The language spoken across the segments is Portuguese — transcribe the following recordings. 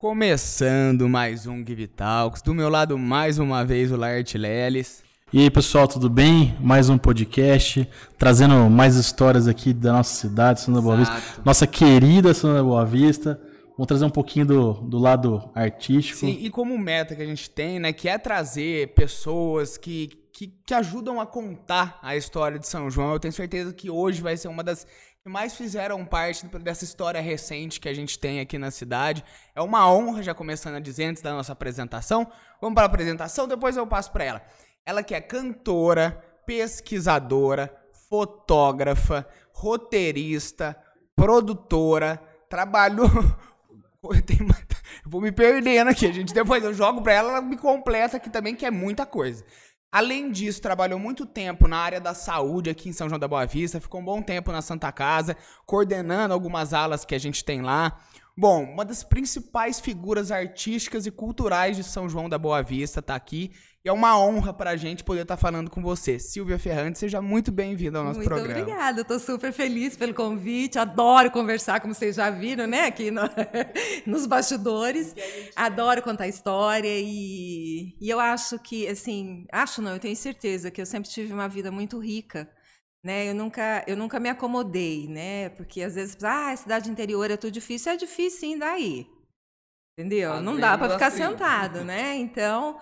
Começando mais um Give Talks. Do meu lado, mais uma vez, o Laerte Leles. E aí, pessoal, tudo bem? Mais um podcast, trazendo mais histórias aqui da nossa cidade, Santa Boa Vista. Nossa querida Santa Boa Vista. Vamos trazer um pouquinho do, do lado artístico. Sim, e como meta que a gente tem, né, que é trazer pessoas que, que, que ajudam a contar a história de São João. Eu tenho certeza que hoje vai ser uma das que mais fizeram parte dessa história recente que a gente tem aqui na cidade. É uma honra, já começando a dizer antes da nossa apresentação. Vamos para a apresentação, depois eu passo para ela. Ela que é cantora, pesquisadora, fotógrafa, roteirista, produtora, trabalhou. Vou me perdendo aqui, gente. Depois eu jogo para ela, ela me completa aqui também, que é muita coisa. Além disso, trabalhou muito tempo na área da saúde aqui em São João da Boa Vista, ficou um bom tempo na Santa Casa, coordenando algumas alas que a gente tem lá. Bom, uma das principais figuras artísticas e culturais de São João da Boa Vista está aqui e é uma honra para a gente poder estar tá falando com você. Silvia Ferrante, seja muito bem-vinda ao nosso muito programa. Muito obrigada, estou super feliz pelo convite. Adoro conversar, como vocês já viram, né, aqui no, nos bastidores. Adoro contar história e, e eu acho que, assim, acho não, eu tenho certeza que eu sempre tive uma vida muito rica. Né, eu nunca, eu nunca me acomodei, né? Porque às vezes, ah, cidade interior é tudo difícil, é difícil sim daí. Entendeu? Fazendo não dá para ficar assim. sentado, né? Então,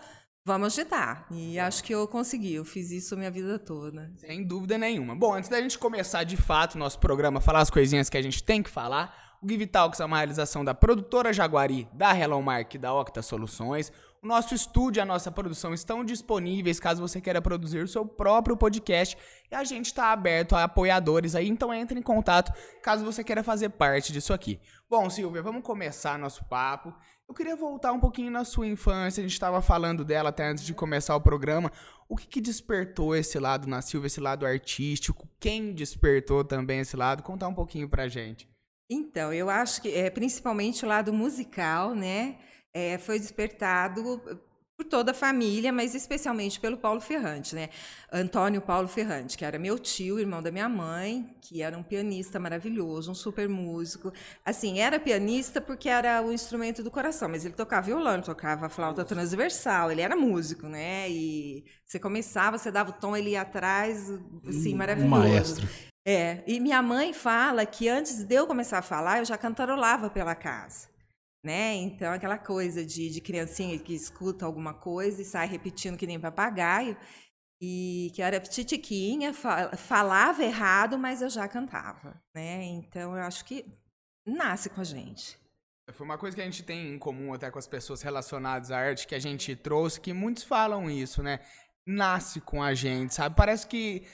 Vamos agitar. E acho que eu consegui. Eu fiz isso a minha vida toda. Sem dúvida nenhuma. Bom, antes da gente começar de fato o nosso programa, falar as coisinhas que a gente tem que falar, o Give Talks é uma realização da produtora Jaguari, da Hello Mark e da Octa Soluções. O nosso estúdio e a nossa produção estão disponíveis caso você queira produzir o seu próprio podcast. E a gente está aberto a apoiadores aí, então entre em contato caso você queira fazer parte disso aqui. Bom, Silvia, vamos começar nosso papo. Eu queria voltar um pouquinho na sua infância, a gente estava falando dela até antes de começar o programa. O que, que, despertou esse lado na Silvia, esse lado artístico? Quem despertou também esse lado? Contar um pouquinho pra gente. Então, eu acho que é principalmente o lado musical, né? É, foi despertado por toda a família, mas especialmente pelo Paulo Ferrante, né? Antônio Paulo Ferrante, que era meu tio, irmão da minha mãe, que era um pianista maravilhoso, um super músico. Assim, era pianista porque era o instrumento do coração, mas ele tocava violão, tocava flauta transversal, ele era músico, né? E você começava, você dava o tom, ele ia atrás, assim, maravilhoso. Maestro. É, e minha mãe fala que antes de eu começar a falar, eu já cantarolava pela casa né? Então, aquela coisa de, de criancinha que escuta alguma coisa e sai repetindo que nem papagaio, e que era titiquinha, falava errado, mas eu já cantava, né? Então, eu acho que nasce com a gente. Foi uma coisa que a gente tem em comum até com as pessoas relacionadas à arte que a gente trouxe, que muitos falam isso, né? Nasce com a gente, sabe? Parece que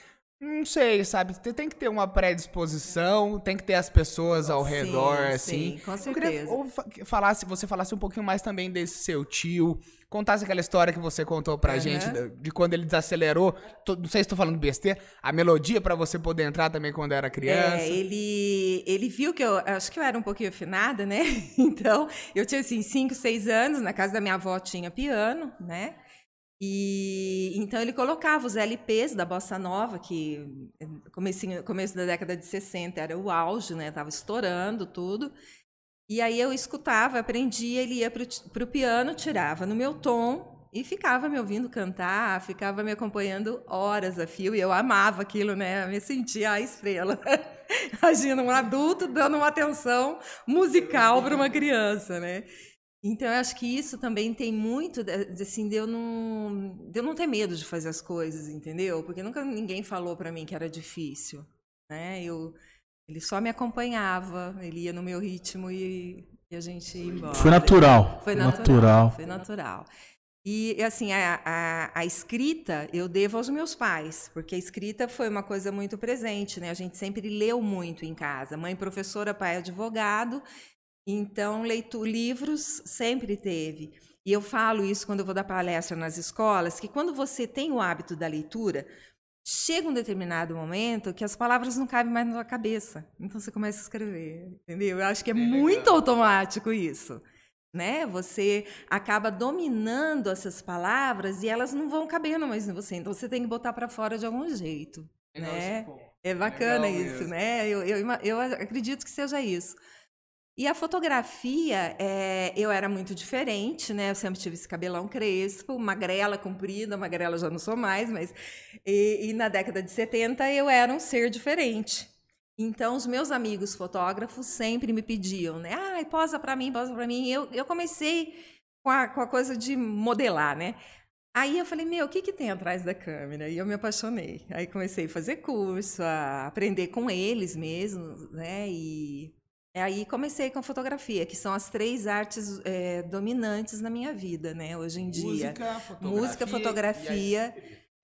não sei, sabe? Tem que ter uma predisposição, tem que ter as pessoas ao sim, redor, assim. Sim, com certeza. ou falasse, você falasse um pouquinho mais também desse seu tio, contasse aquela história que você contou pra uhum. gente de, quando ele desacelerou. Tô, não sei se estou falando besteira, a melodia para você poder entrar também quando era criança. É, ele, ele viu que eu acho que eu era um pouquinho afinada, né? Então, eu tinha assim 5, 6 anos, na casa da minha avó tinha piano, né? E então ele colocava os LPs da bossa nova, que começo, começo da década de 60 era o auge, né? Tava estourando tudo. E aí eu escutava, aprendia, ele ia para o piano, tirava no meu tom e ficava me ouvindo cantar, ficava me acompanhando horas a fio, e eu amava aquilo, né? Eu me sentia a estrela. Imagina um adulto dando uma atenção musical para uma criança, né? Então, eu acho que isso também tem muito, assim, de eu não, de eu não ter medo de fazer as coisas, entendeu? Porque nunca ninguém falou para mim que era difícil, né? Eu, ele só me acompanhava, ele ia no meu ritmo e, e a gente ia embora. Foi natural. Foi natural. natural. Foi natural. E, assim, a, a, a, escrita eu devo aos meus pais, porque a escrita foi uma coisa muito presente, né? A gente sempre leu muito em casa. Mãe professora, pai advogado, então, leitura, livros sempre teve. E eu falo isso quando eu vou dar palestra nas escolas, que quando você tem o hábito da leitura, chega um determinado momento que as palavras não cabem mais na sua cabeça. Então você começa a escrever, entendeu? Eu acho que é, é muito legal. automático isso. Né? Você acaba dominando essas palavras e elas não vão cabendo mais em você. Então você tem que botar para fora de algum jeito, né? É bacana isso, mesmo. né? Eu, eu, eu acredito que seja isso. E a fotografia, é, eu era muito diferente, né? Eu sempre tive esse cabelão crespo, magrela comprida, magrela já não sou mais, mas. E, e, na década de 70 eu era um ser diferente. Então, os meus amigos fotógrafos sempre me pediam, né? Ah, posa para mim, posa para mim. Eu, eu comecei com a, com a coisa de modelar, né? Aí eu falei, meu, o que, que tem atrás da câmera? E eu me apaixonei. Aí comecei a fazer curso, a aprender com eles mesmos, né? E aí comecei com a fotografia, que são as três artes é, dominantes na minha vida, né? Hoje em dia. Música, fotografia. Música, fotografia.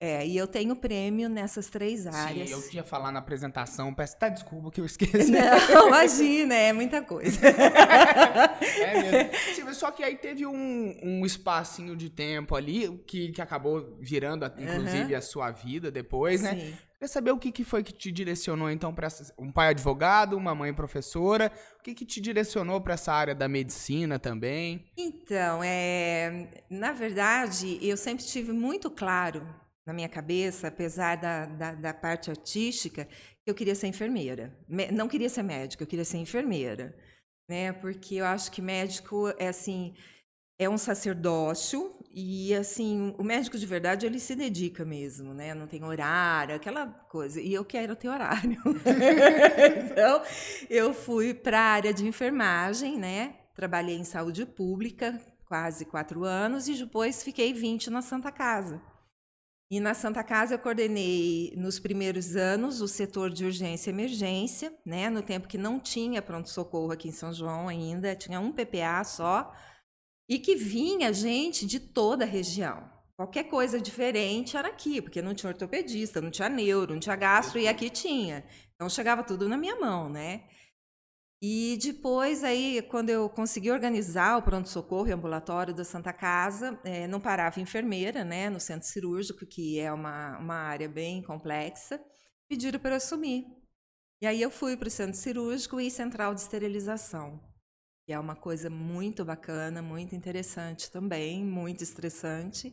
É, e eu tenho prêmio nessas três áreas. Sim, eu tinha falar na apresentação, peço até desculpa que eu esqueci. Não, imagina, é muita coisa. é mesmo. Só que aí teve um, um espacinho de tempo ali que, que acabou virando, inclusive, uhum. a sua vida depois, né? Sim. né? Quer saber o que, que foi que te direcionou, então, para um pai advogado, uma mãe professora? O que, que te direcionou para essa área da medicina também? Então, é, na verdade, eu sempre tive muito claro na minha cabeça, apesar da, da, da, parte artística, eu queria ser enfermeira. Não queria ser médica, eu queria ser enfermeira. Né? Porque eu acho que médico é assim, é um sacerdócio e assim, o médico de verdade ele se dedica mesmo, né? Não tem horário, aquela coisa. E eu quero ter horário. então, eu fui para a área de enfermagem, né? Trabalhei em saúde pública quase quatro anos e depois fiquei 20 na Santa Casa. E na Santa Casa eu coordenei nos primeiros anos o setor de urgência e emergência, né? No tempo que não tinha pronto-socorro aqui em São João ainda, tinha um PPA só, e que vinha gente de toda a região. Qualquer coisa diferente era aqui, porque não tinha ortopedista, não tinha neuro, não tinha gastro, e aqui tinha. Então chegava tudo na minha mão, né? E depois, aí, quando eu consegui organizar o pronto-socorro e ambulatório da Santa Casa, é, não parava enfermeira, né, no centro cirúrgico, que é uma, uma área bem complexa, pediram para eu assumir. E aí eu fui para o centro cirúrgico e central de esterilização, que é uma coisa muito bacana, muito interessante também, muito estressante.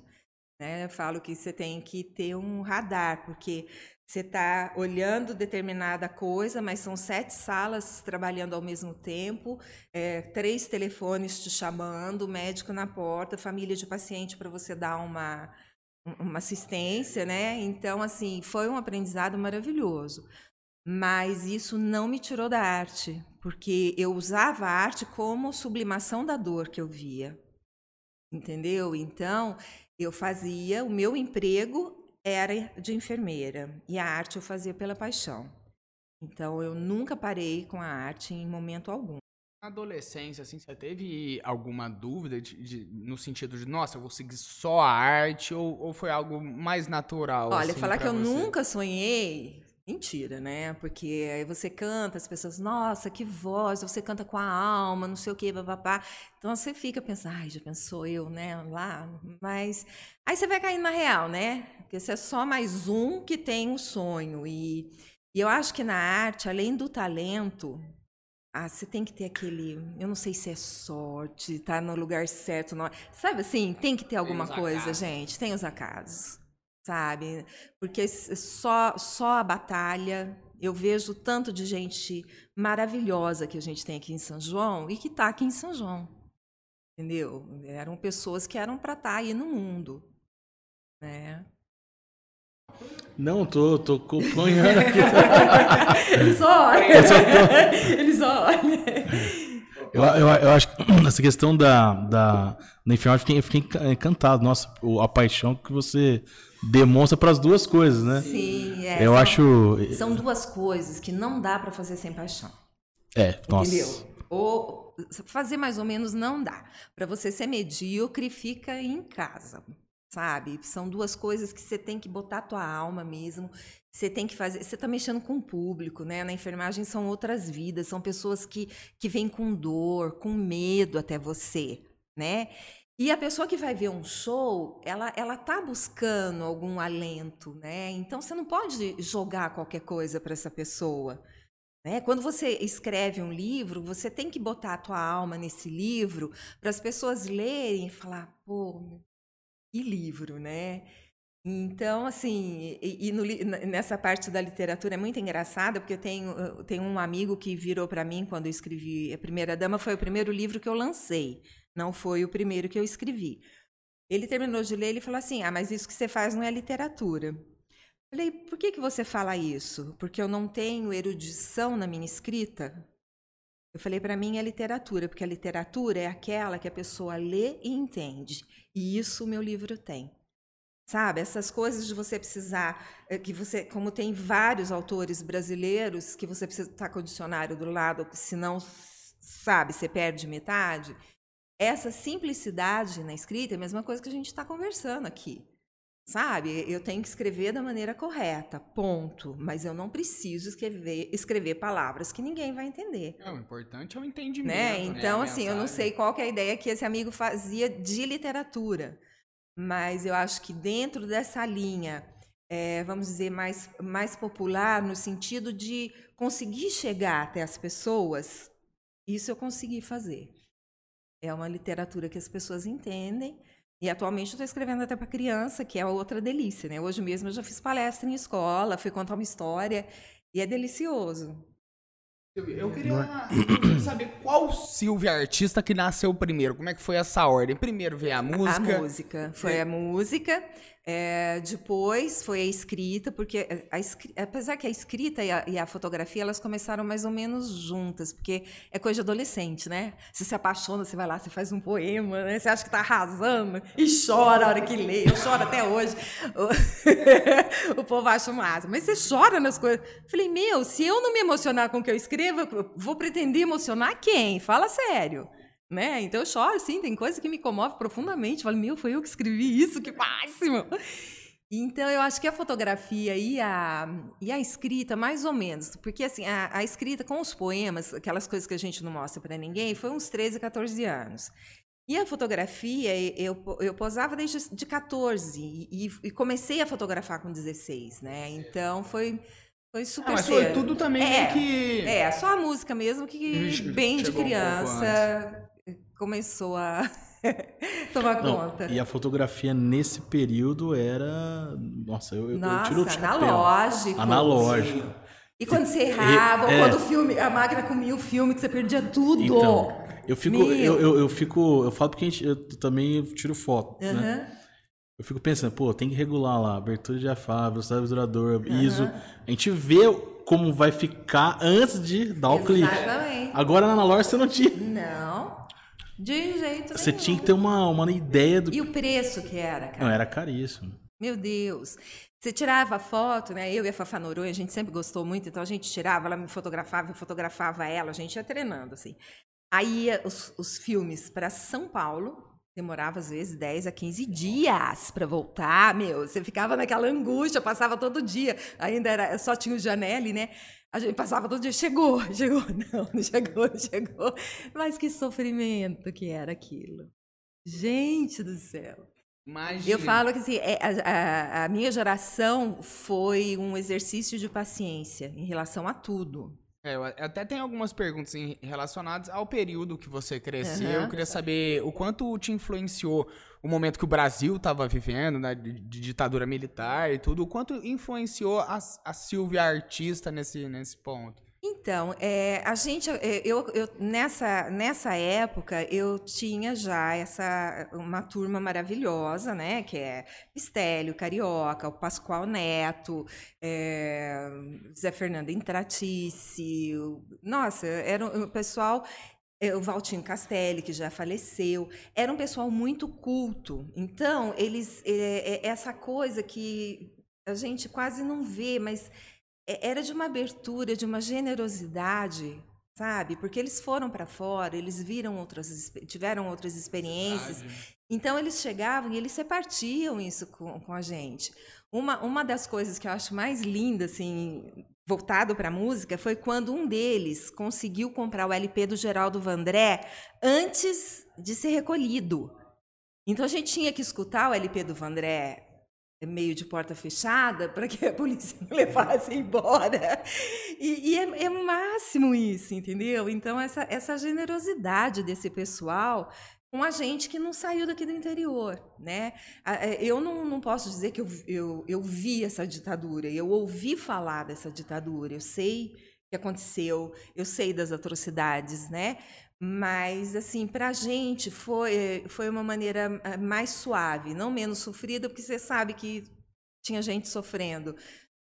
Né? Eu falo que você tem que ter um radar, porque você está olhando determinada coisa, mas são sete salas trabalhando ao mesmo tempo, é, três telefones te chamando, médico na porta, família de paciente para você dar uma, uma assistência, né? Então, assim, foi um aprendizado maravilhoso. Mas isso não me tirou da arte, porque eu usava a arte como sublimação da dor que eu via. Entendeu? Então, eu fazia o meu emprego era de enfermeira e a arte eu fazia pela paixão. Então eu nunca parei com a arte em momento algum. Na adolescência, assim, você teve alguma dúvida de, de, no sentido de, nossa, eu vou seguir só a arte ou, ou foi algo mais natural? Olha, assim, falar que eu nunca sonhei Mentira, né? Porque aí você canta, as pessoas, nossa, que voz, você canta com a alma, não sei o quê, papapá. Então você fica pensando, ai, já pensou eu, né? Lá, mas. Aí você vai caindo na real, né? Porque você é só mais um que tem um sonho. E, e eu acho que na arte, além do talento, ah, você tem que ter aquele. Eu não sei se é sorte, tá no lugar certo. Não... Sabe assim? Tem que ter alguma coisa, gente. Tem os acasos sabe? Porque só, só a batalha. Eu vejo tanto de gente maravilhosa que a gente tem aqui em São João e que está aqui em São João. Entendeu? Eram pessoas que eram para estar tá aí no mundo. Né? Não, tô, tô acompanhando aqui. Eles só olham. Eles só olham. Eu, eu, eu, acho que essa questão da, da, da enfermagem, eu fiquei, eu fiquei encantado. Nossa, a paixão que você demonstra para as duas coisas, né? Sim, é. Eu são, acho. São duas coisas que não dá para fazer sem paixão. É, nossa. Entendeu? Ou fazer mais ou menos não dá. Para você ser medíocre, fica em casa, sabe? São duas coisas que você tem que botar a tua alma mesmo. Você tem que fazer. Você está mexendo com o público, né? Na enfermagem são outras vidas, são pessoas que, que vêm com dor, com medo até você, né? E a pessoa que vai ver um show, ela ela tá buscando algum alento, né? Então você não pode jogar qualquer coisa para essa pessoa. Né? Quando você escreve um livro, você tem que botar a tua alma nesse livro para as pessoas lerem e falar, pô, que livro, né? Então, assim, e, e no, nessa parte da literatura é muito engraçada, porque eu tenho, eu tenho um amigo que virou para mim quando eu escrevi A Primeira Dama, foi o primeiro livro que eu lancei, não foi o primeiro que eu escrevi. Ele terminou de ler e falou assim: Ah, mas isso que você faz não é literatura. Falei, por que, que você fala isso? Porque eu não tenho erudição na minha escrita? Eu falei, para mim é literatura, porque a literatura é aquela que a pessoa lê e entende. E isso o meu livro tem. Sabe, essas coisas de você precisar, eh, que você, como tem vários autores brasileiros, que você precisa estar com o dicionário do lado, senão, sabe, você perde metade. Essa simplicidade na escrita é a mesma coisa que a gente está conversando aqui. Sabe, eu tenho que escrever da maneira correta, ponto. Mas eu não preciso escrever, escrever palavras que ninguém vai entender. É, o importante é o entendimento. Né? Então, né? assim, eu não sei qual é a ideia que esse amigo fazia de literatura. Mas eu acho que dentro dessa linha, é, vamos dizer, mais, mais popular, no sentido de conseguir chegar até as pessoas, isso eu consegui fazer. É uma literatura que as pessoas entendem. E atualmente estou escrevendo até para criança, que é outra delícia, né? Hoje mesmo eu já fiz palestra em escola, fui contar uma história e é delicioso. Eu queria saber qual Silvia artista que nasceu primeiro. Como é que foi essa ordem? Primeiro veio a música. A música. Foi a música. É, depois foi a escrita, porque a, a, apesar que a escrita e a, e a, fotografia elas começaram mais ou menos juntas, porque é coisa de adolescente, né? Você se apaixona, você vai lá, você faz um poema, né? Você acha que está arrasando e chora a hora que lê. Eu choro até hoje. O, o povo acha massa. Mas você chora nas coisas. Falei, meu, se eu não me emocionar com o que eu escrevo, eu vou pretender emocionar quem? Fala sério. Né? Então eu choro, sim, tem coisa que me comove profundamente. falo, meu, foi eu que escrevi isso, que máximo! Então, eu acho que a fotografia e a, e a escrita, mais ou menos, porque assim, a, a escrita com os poemas, aquelas coisas que a gente não mostra para ninguém, foi uns 13, 14 anos. E a fotografia, eu, eu posava desde de 14 e, e comecei a fotografar com 16, né? Então, foi, foi super ah, mas foi tudo também é, que... É, só a música mesmo, que bem de criança, começou a tomar Não, conta. E a fotografia nesse período era. Nossa, eu, Nossa, eu tiro o chapéu. analógico. Analógico. E quando você errava, é, quando o filme, a máquina comia o filme, que você perdia tudo. Então, eu fico, eu, eu, eu, fico, eu falo porque a gente, eu também tiro foto, uhum. né? Eu fico pensando, pô, tem que regular lá, abertura de diafragma, velocidade uhum. ISO. A gente vê como vai ficar antes de dar o clique. Exatamente. Agora na analógica você não tinha. Não. De jeito Você tinha que ter uma, uma ideia do. E o preço que era, cara? Não, era caríssimo. Meu Deus. Você tirava foto, né? Eu e a Fafá Noronha, a gente sempre gostou muito, então a gente tirava, ela me fotografava, eu fotografava ela, a gente ia treinando, assim. Aí os, os filmes para São Paulo, demorava às vezes 10 a 15 dias para voltar, meu. Você ficava naquela angústia, passava todo dia. Ainda era só tinha o Janelle, né? A gente passava todo dia, chegou, chegou, não, não chegou, não chegou. Mas que sofrimento que era aquilo. Gente do céu. Imagina. Eu falo que assim, é, a, a, a minha geração foi um exercício de paciência em relação a tudo. É, eu até tenho algumas perguntas relacionadas ao período que você cresceu. Uhum. Eu queria saber o quanto te influenciou o momento que o Brasil estava vivendo, né, de, de, ditadura militar e tudo. O quanto influenciou a, a Silvia artista nesse, nesse ponto? Então, é, a gente, é, eu, eu, nessa, nessa época, eu tinha já essa uma turma maravilhosa, né? Que é Estélio, Carioca, o Pascoal Neto, é, Zé Fernando Intratice, nossa, era o pessoal o Valtinho Castelli, que já faleceu, era um pessoal muito culto. Então, eles é, é, essa coisa que a gente quase não vê, mas é, era de uma abertura, de uma generosidade, sabe? Porque eles foram para fora, eles viram outras, tiveram outras experiências. Verdade. Então eles chegavam e eles repartiam isso com, com a gente. Uma, uma das coisas que eu acho mais linda, assim, voltado para a música, foi quando um deles conseguiu comprar o LP do Geraldo Vandré antes de ser recolhido. Então a gente tinha que escutar o LP do Vandré meio de porta fechada para que a polícia não levasse embora. E, e é, é máximo isso, entendeu? Então, essa, essa generosidade desse pessoal com a gente que não saiu daqui do interior, né? É, eu não, não posso dizer que eu, eu, eu vi essa ditadura, eu ouvi falar dessa ditadura, eu sei o que aconteceu, eu sei das atrocidades, né? Mas, assim, para a gente foi, foi uma maneira eh, mais suave, não menos sofrida, porque você sabe que tinha gente sofrendo,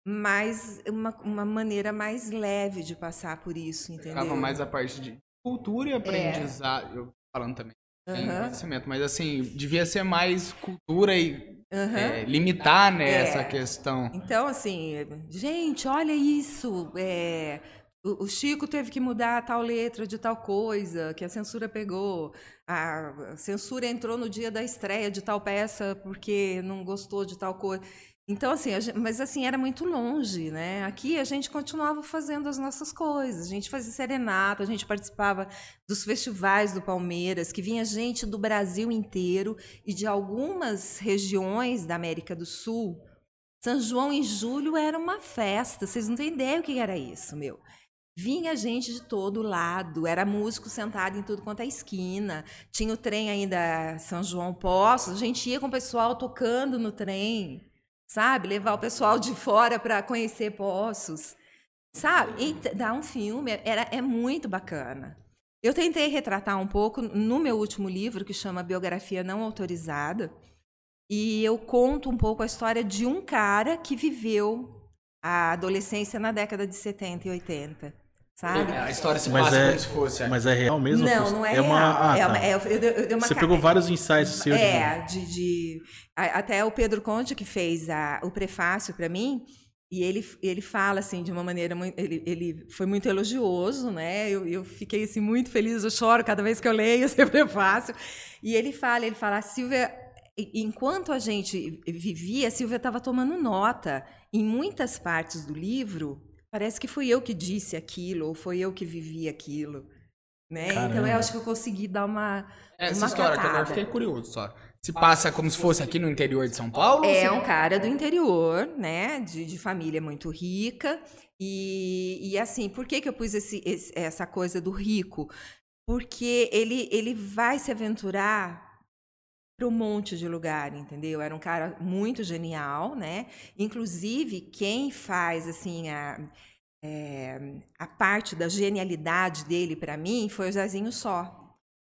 mas uma, uma maneira mais leve de passar por isso, entendeu? Ficava mais a parte de cultura e é. aprendizado, é. eu falando também tem uhum. conhecimento, mas assim, devia ser mais cultura e uhum. é, limitar né, é. essa questão. Então, assim, gente, olha isso. É, o, Chico teve que mudar tal letra de tal coisa, que a censura pegou. A censura entrou no dia da estreia de tal peça porque não gostou de tal coisa. Então, assim, gente, mas assim, era muito longe, né? Aqui a gente continuava fazendo as nossas coisas. A gente fazia serenata, a gente participava dos festivais do Palmeiras, que vinha gente do Brasil inteiro e de algumas regiões da América do Sul. São João em julho era uma festa, vocês não têm ideia o que era isso, meu. Vinha gente de todo lado, era músico sentado em tudo quanto é esquina. Tinha o trem ainda São João Poços, a gente ia com o pessoal tocando no trem sabe? Levar o pessoal de fora para conhecer poços, sabe? E dar um filme era, é muito bacana. Eu tentei retratar um pouco no meu último livro, que chama Biografia Não Autorizada, e eu conto um pouco a história de um cara que viveu a adolescência na década de 70 e 80 sabe? A história se mas passa é, como se fosse. É. Mas é real mesmo? Não, não é, é real. Uma, ah, é uma, tá. é, eu, eu, eu uma Você pegou vários insights seus. É, de, de, até o Pedro Conte que fez a, o prefácio para mim. E ele, ele fala assim de uma maneira muito, ele, ele foi muito elogioso, né? Eu, eu fiquei assim muito feliz, eu choro cada vez que eu leio esse prefácio. E ele fala, ele fala, Silvia, enquanto a gente vivia, a Silvia estava tomando nota em muitas partes do livro Parece que fui eu que disse aquilo, ou foi eu que vivi aquilo. Né? Então eu acho que eu consegui dar uma. Essa uma história que agora fiquei curioso só. Se passa como se fosse aqui no interior de São Paulo? É um cara do interior, né? De, de família muito rica. E, e assim, por que, que eu pus esse, esse, essa coisa do rico? Porque ele, ele vai se aventurar para um monte de lugar, entendeu? Era um cara muito genial, né? Inclusive, quem faz assim a, é, a parte da genialidade dele para mim foi o Zezinho Só.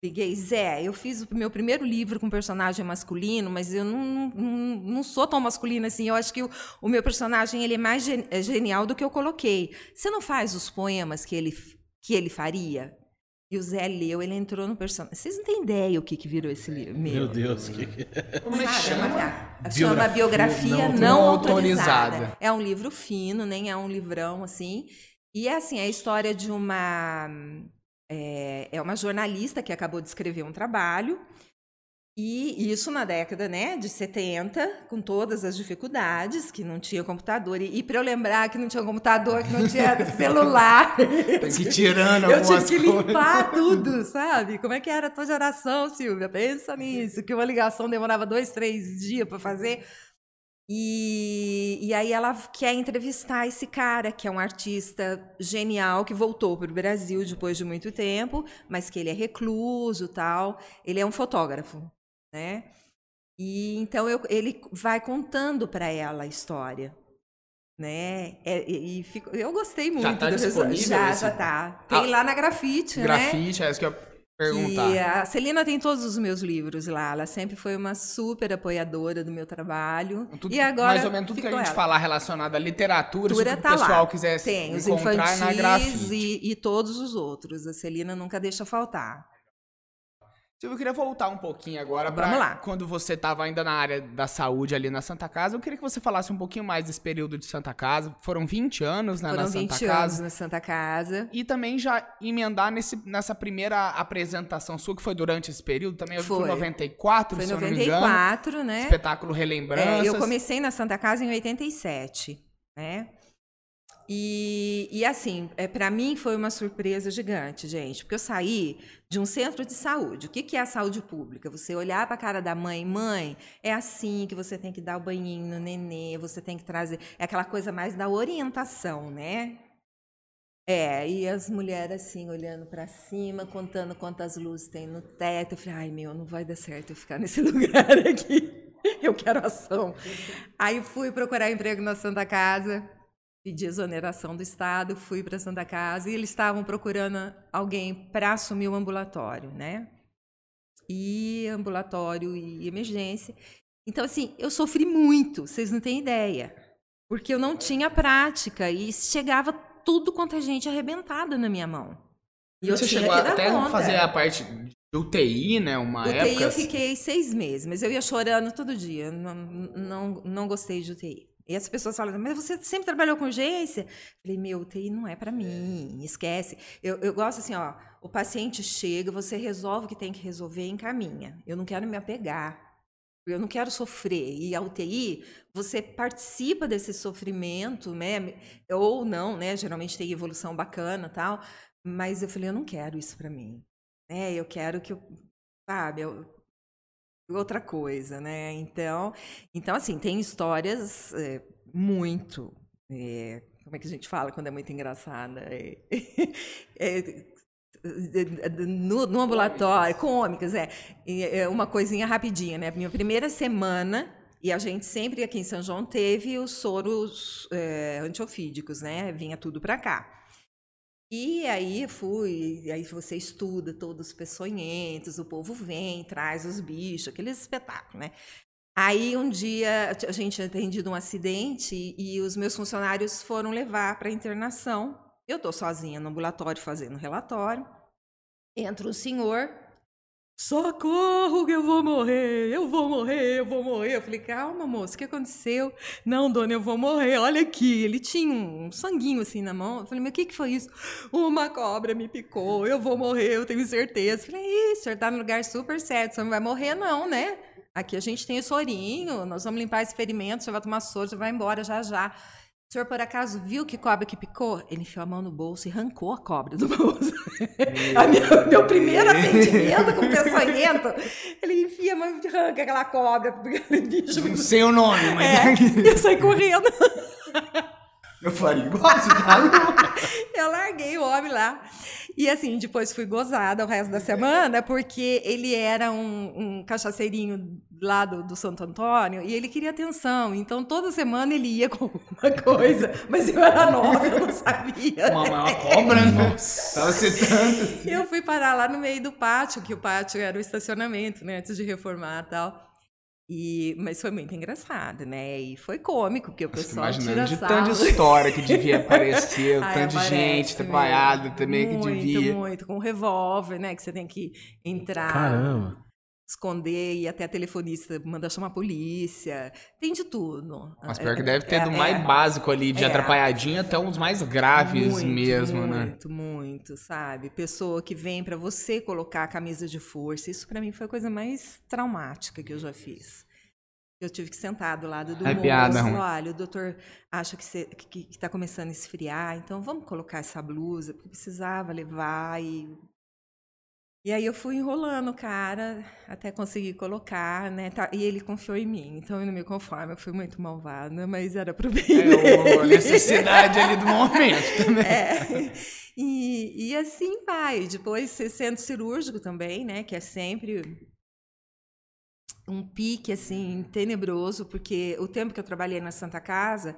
Liguei, Zé, eu fiz o meu primeiro livro com personagem masculino, mas eu não, não, não sou tão masculina assim. Eu acho que o, o meu personagem ele é mais genial do que eu coloquei. Você não faz os poemas que ele, que ele faria? E o Zé leu, ele entrou no personagem. Vocês não têm ideia o que, que virou esse livro. Meu, Meu Deus. Que... Como é que chama? Biografia, chama Biografia Não, não autorizada. autorizada. É um livro fino, nem é um livrão, assim. E é assim, é a história de uma... É, é uma jornalista que acabou de escrever um trabalho e isso na década né, de 70, com todas as dificuldades, que não tinha computador. E, e para eu lembrar que não tinha computador, que não tinha celular. Tem que ir tirando Eu tive que limpar tudo, sabe? Como é que era a tua geração, Silvia? Pensa nisso, que uma ligação demorava dois, três dias para fazer. E, e aí ela quer entrevistar esse cara, que é um artista genial, que voltou para o Brasil depois de muito tempo, mas que ele é recluso tal. Ele é um fotógrafo né? E então eu, ele vai contando para ela a história, né? É, e, fico, eu gostei muito já tá do resultado. Já, esse... já tá. Tem ah, lá na Grafite, né? Grafite, é isso que eu perguntar. E a Celina tem todos os meus livros lá. Ela sempre foi uma super apoiadora do meu trabalho. Tudo, e agora mais ou menos tudo que a gente ela. falar relacionado à literatura, se tá o pessoal lá. quiser tem, encontrar os na Grafite. E, e todos os outros. A Celina nunca deixa faltar. Silvio, eu queria voltar um pouquinho agora para quando você estava ainda na área da saúde ali na Santa Casa. Eu queria que você falasse um pouquinho mais desse período de Santa Casa. Foram 20 anos né, Foram na Santa 20 Casa. anos na Santa Casa. E também já emendar nesse, nessa primeira apresentação sua, que foi durante esse período, também eu foi. 94, foi se 94, eu não me engano. né? Espetáculo Relembranças. É, eu comecei na Santa Casa em 87, né? E, e assim, é, para mim foi uma surpresa gigante, gente, porque eu saí de um centro de saúde. O que, que é a saúde pública? Você olhar para a cara da mãe, mãe, é assim que você tem que dar o banhinho no nenê, você tem que trazer. É aquela coisa mais da orientação, né? É, e as mulheres assim, olhando para cima, contando quantas luzes tem no teto. Eu falei, ai meu, não vai dar certo eu ficar nesse lugar aqui. Eu quero ação. Aí fui procurar emprego na Santa Casa, pedi exoneração do Estado, fui para Santa Casa e eles estavam procurando alguém para assumir o ambulatório, né? E ambulatório e emergência. Então, assim, eu sofri muito, vocês não têm ideia. Porque eu não tinha prática e chegava tudo quanto a gente arrebentada na minha mão. E eu Você chegou até a fazer a parte de UTI, né? Uma UTI época. eu fiquei seis meses, mas eu ia chorando todo dia. Não, não, não gostei de UTI. E as pessoas falam, mas você sempre trabalhou com urgência? Eu falei, meu, UTI não é para mim, esquece. Eu, eu gosto assim, ó, o paciente chega, você resolve o que tem que resolver e encaminha. Eu não quero me apegar. Eu não quero sofrer. E a UTI, você participa desse sofrimento, né? Ou não, né? Geralmente tem evolução bacana tal. Mas eu falei, eu não quero isso para mim. Né? Eu quero que eu, sabe, eu, outra coisa, né? Então, então assim, tem histórias é, muito. É, como é que a gente fala quando é muito engraçada? É, no, no ambulatório, cômicas, é. é. Uma coisinha rapidinha, né? Minha primeira semana, e a gente sempre aqui em São João teve os soros é, antiofídicos, né? Vinha tudo para cá. E aí fui, aí você estuda todos os peçonhentos, o povo vem, traz os bichos, aquele espetáculo, né? Aí um dia a gente tinha atendido um acidente e os meus funcionários foram levar para internação eu estou sozinha no ambulatório fazendo relatório. Entra o senhor. Socorro, que eu vou morrer, eu vou morrer, eu vou morrer. Eu falei, calma, moço, o que aconteceu? Não, dona, eu vou morrer, olha aqui. Ele tinha um sanguinho assim na mão. Eu falei, mas o que, que foi isso? Uma cobra me picou, eu vou morrer, eu tenho certeza. Eu falei, Ih, o senhor está no lugar super certo, você não vai morrer, não, né? Aqui a gente tem o sorinho, nós vamos limpar esse ferimento, você vai tomar soro, você vai embora já já. O senhor, por acaso, viu que cobra que picou? Ele enfiou a mão no bolso e arrancou a cobra do bolso. minha, meu primeiro atendimento com peçonhento, ele enfia a mão e arranca aquela cobra. Bicho. Sei o nome, mas... É, eu saí correndo. Eu faria igual, você tá Eu larguei o homem lá. E assim, depois fui gozada o resto da semana, porque ele era um, um cachaceirinho lá do, do, Santo Antônio e ele queria atenção. Então, toda semana ele ia com uma coisa, mas eu era nova, eu não sabia. Uma, uma cobra, nossa, tava ser tanto. Assim. Eu fui parar lá no meio do pátio, que o pátio era o estacionamento, né, antes de reformar e tal. E, mas foi muito engraçado, né? E foi cômico, porque o pessoal Imaginando tira de tanta história que devia aparecer, Ai, tanto de gente trabalhada também muito, que devia. Muito, muito. Com um revólver, né? Que você tem que entrar. Caramba! Esconder, e até a telefonista mandar chamar a polícia. Tem de tudo. Mas pior que deve ter é, do mais é, básico ali, de é, atrapalhadinha até os mais graves muito, mesmo, muito, né? Muito, muito, sabe? Pessoa que vem para você colocar a camisa de força. Isso para mim foi a coisa mais traumática que eu já fiz. Eu tive que sentar do lado do é moço. Piada, Olha, o doutor acha que está começando a esfriar, então vamos colocar essa blusa, porque precisava levar e e aí eu fui enrolando o cara até conseguir colocar, né? Tá, e ele confiou em mim, então eu não me conformo, eu fui muito malvada, mas era pro bem é, dele. a necessidade ali do momento também. É. E, e assim vai. Depois, centro cirúrgico também, né? Que é sempre um pique assim tenebroso, porque o tempo que eu trabalhei na Santa Casa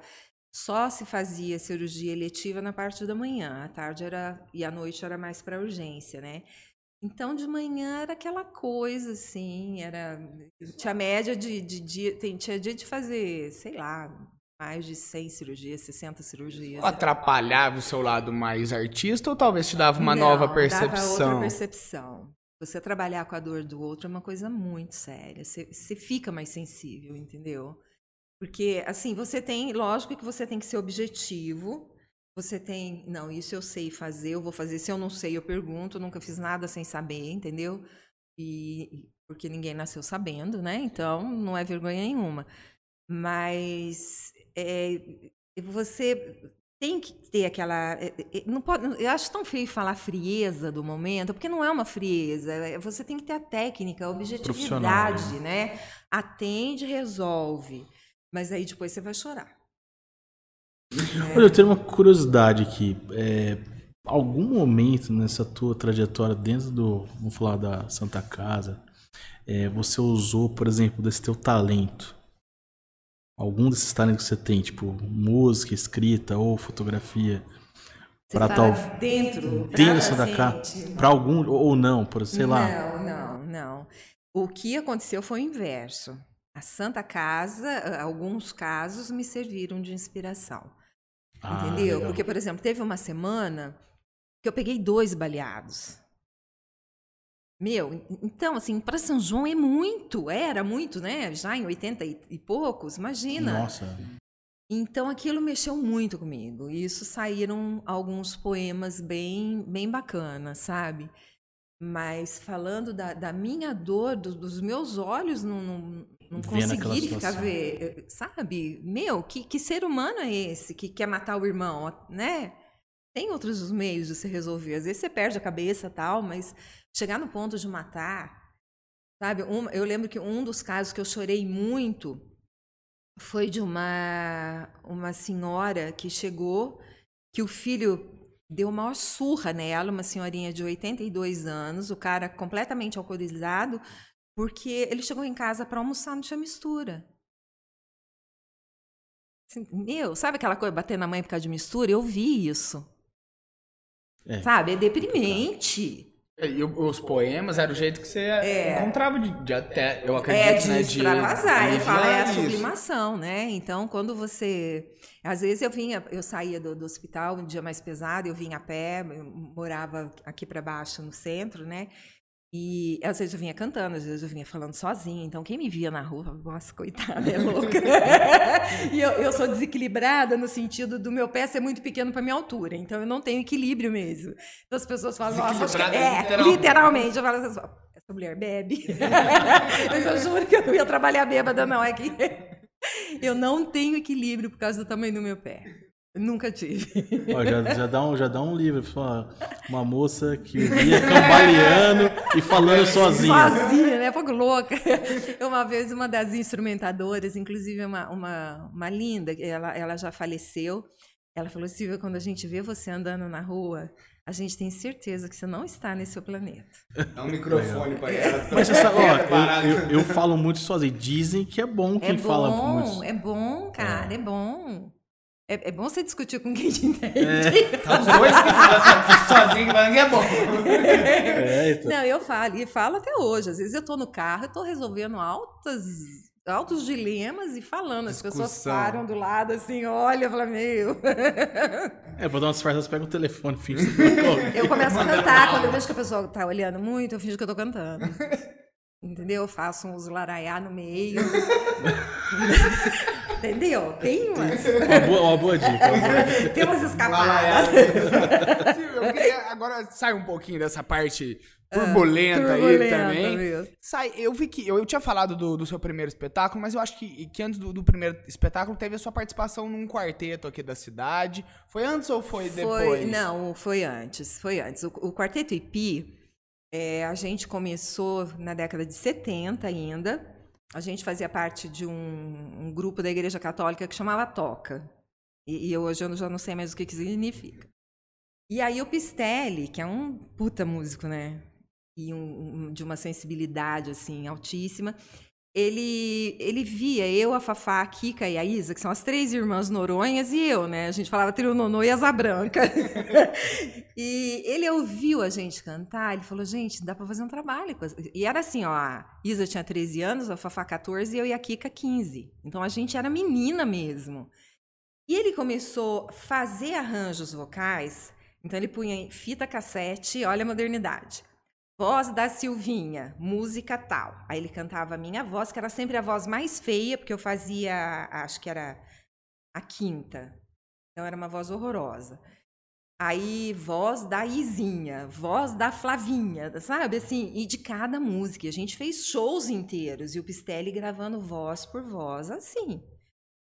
só se fazia cirurgia eletiva na parte da manhã, à tarde era e à noite era mais para urgência, né? Então de manhã era aquela coisa assim, era tinha média de, de dia, tem, tinha dia de fazer, sei lá, mais de 100 cirurgias, 60 cirurgias. Atrapalhava o seu lado mais artista ou talvez te dava uma Não, nova percepção? Dava outra percepção. Você trabalhar com a dor do outro é uma coisa muito séria. Você, você fica mais sensível, entendeu? Porque, assim, você tem. Lógico que você tem que ser objetivo. Você tem. Não, isso eu sei fazer, eu vou fazer. Se eu não sei, eu pergunto. Nunca fiz nada sem saber, entendeu? E. Porque ninguém nasceu sabendo, né? Então, não é vergonha nenhuma. Mas. É, você tem que ter aquela. Eh, eh, não pode, eu acho tão feio falar frieza do momento, porque não é uma frieza. É, você tem que ter a técnica, a objetividade, né? Atende, resolve. Mas aí depois você vai chorar. Olha, eu tenho uma curiosidade aqui. É, algum momento nessa tua trajetória dentro do, vamos falar da Santa Casa, é, você usou, por exemplo, desse teu talento? Algum desses talentos que você tem, tipo música, escrita ou fotografia? para tal dentro, dentro da casa, para algum ou não, por sei não, lá. Não, não, não. O que aconteceu foi o inverso. A Santa Casa, alguns casos me serviram de inspiração. Ah, entendeu? Legal. Porque, por exemplo, teve uma semana que eu peguei dois baleados. Meu, então, assim, para São João é muito, era muito, né? Já em 80 e, poucos, imagina. Nossa. Então aquilo mexeu muito comigo. E isso saíram alguns poemas bem, bem bacanas, sabe? Mas falando da, da minha dor, do, dos meus olhos não, não, não conseguirem ficar ver, sabe? Meu, que, que ser humano é esse que quer matar o irmão, né? Tem outros meios de se resolver. Às vezes você perde a cabeça tal, mas chegar no ponto de matar, sabe? Um, eu lembro que um dos casos que eu chorei muito foi de uma uma senhora que chegou que o filho deu uma surra nela, uma senhorinha de 82 anos, o cara completamente alcoolizado, porque ele chegou em casa para almoçar, não tinha mistura. Assim, meu, sabe aquela coisa bater na mãe por causa de mistura? Eu vi isso. É. Sabe? É deprimente. E os poemas era o jeito que você é. encontrava de, de, até, eu acredito, é, de né, extravasar. De eu falo, é a sublimação, né? Então, quando você... Às vezes eu vinha, eu saía do, do hospital um dia mais pesado, eu vinha a pé, eu morava aqui para baixo no centro, né? E às vezes eu vinha cantando, às vezes eu vinha falando sozinha. Então, quem me via na rua, nossa, coitada, é louca. e eu, eu, sou desequilibrada no sentido do meu pé ser muito pequeno para minha altura. Então, eu não tenho equilíbrio mesmo. Então, as pessoas falam, nossa, acho que... É, literalmente. literalmente. Eu falo assim, essa mulher bebe. Mas eu juro que eu não ia trabalhar bêbada, não. É que eu não tenho equilíbrio por causa do tamanho do meu pé. Nunca tive. Ó, já, já, dá um, já dá um livro, uma moça que via cambaleando e falando sozinha. Sozinha, né? Pouco louca. Uma vez, uma das instrumentadoras, inclusive uma, uma, uma linda, ela, ela já faleceu, ela falou, Silvia, quando a gente vê você andando na rua, a gente tem certeza que você não está nesse seu planeta. Dá um microfone para ela. Mas essa, ó, eu, eu, eu, falo muito sozinho. Dizem que é bom quem é bom, fala muito. É bom, cara, é, é bom. É, é, bom você discutir com quem te entende. É, tá os dois que falam sozinho, que é bom. É, então. Não, eu falo, e falo até hoje. Às vezes eu tô no carro, eu tô resolvendo altas, altos dilemas e falando. Discussão. As pessoas param do lado assim, olha, fala, meu. É, pra dar umas fardas, pega o telefone, finge Eu começo a cantar. Quando eu vejo que a pessoa tá olhando muito, eu fingo que eu tô cantando. Entendeu? Eu faço uns laraiá no meio. Entendeu? Tem umas. Uma boa, uma boa dica. Tem umas escapadas. agora sai um pouquinho dessa parte turbulenta, ah, turbulenta aí também. Sai, eu vi que. Eu, eu tinha falado do, do, seu primeiro espetáculo, mas eu acho que, que antes do, do, primeiro espetáculo teve a sua participação num quarteto aqui da cidade. Foi antes ou foi, foi depois? Não, foi antes. Foi antes. O, o Quarteto IP, é, a gente começou na década de 70 ainda a gente fazia parte de um, um, grupo da Igreja Católica que chamava Toca. E, e hoje eu já não sei mais o que, que significa. E aí o Pistelli, que é um puta músico, né? E um, um, de uma sensibilidade assim altíssima, ele, ele via eu, a Fafá, a Kika e a Isa, que são as três irmãs Noronhas, e eu, né? A gente falava trio Nonô e Asa Branca. e ele ouviu a gente cantar, ele falou, gente, dá para fazer um trabalho. E era assim, ó, a Isa tinha 13 anos, a Fafá 14 e eu e a Kika 15. Então a gente era menina mesmo. E ele começou a fazer arranjos vocais, então ele punha fita cassete, olha a modernidade Voz da Silvinha, música tal. Aí ele cantava a minha voz, que era sempre a voz mais feia, porque eu fazia, acho que era a quinta. Então era uma voz horrorosa. Aí, voz da Izinha, voz da Flavinha, sabe? Assim, e de cada música. A gente fez shows inteiros e o Pistelli gravando voz por voz, assim.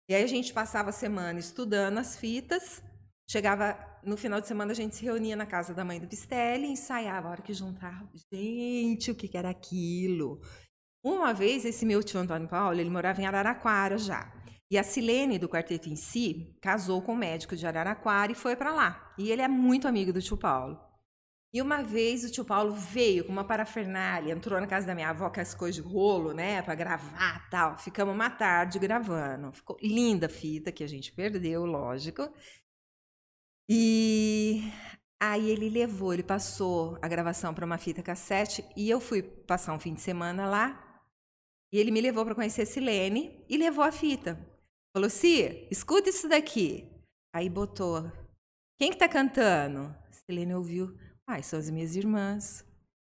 E aí a gente passava a semana estudando as fitas, chegava no final de semana a gente se reunia na casa da mãe do Pistelli, ensaiava a hora que juntava. Gente, o que, que era aquilo? Uma vez, esse meu tio Antônio Paulo, ele morava em Araraquara já. E a Silene, do quarteto em si, casou com o médico de Araraquara e foi para lá. E ele é muito amigo do tio Paulo. E uma vez o tio Paulo veio com uma parafernália, entrou na casa da minha avó com as coisas de rolo, né, para gravar tal. Ficamos uma tarde gravando. Ficou linda a fita que a gente perdeu, lógico. E aí ele levou, ele passou a gravação para uma fita cassete e eu fui passar um fim de semana lá. E ele me levou para conhecer Silene e levou a fita. Falou, Si, escuta isso daqui. Aí botou. Quem que tá cantando? Selene ouviu. Ai, são as minhas irmãs.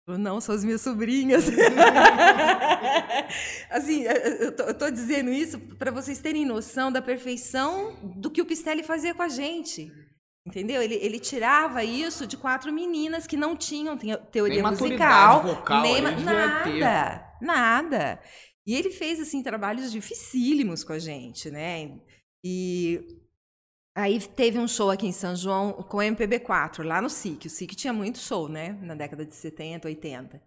Falou, não, são as minhas sobrinhas. assim, eu tô, eu tô, dizendo isso para vocês terem noção da perfeição do que o Pistelli fazia com a gente. Entendeu? Ele, ele tirava isso de quatro meninas que não tinham teoria nem musical, vocal, nem nada, nada. E ele fez assim trabalhos dificílimos com a gente, né? E aí teve um show aqui em São João com o MPB4, lá no SIC. O SIC tinha muito show, né? Na década de 70, 80.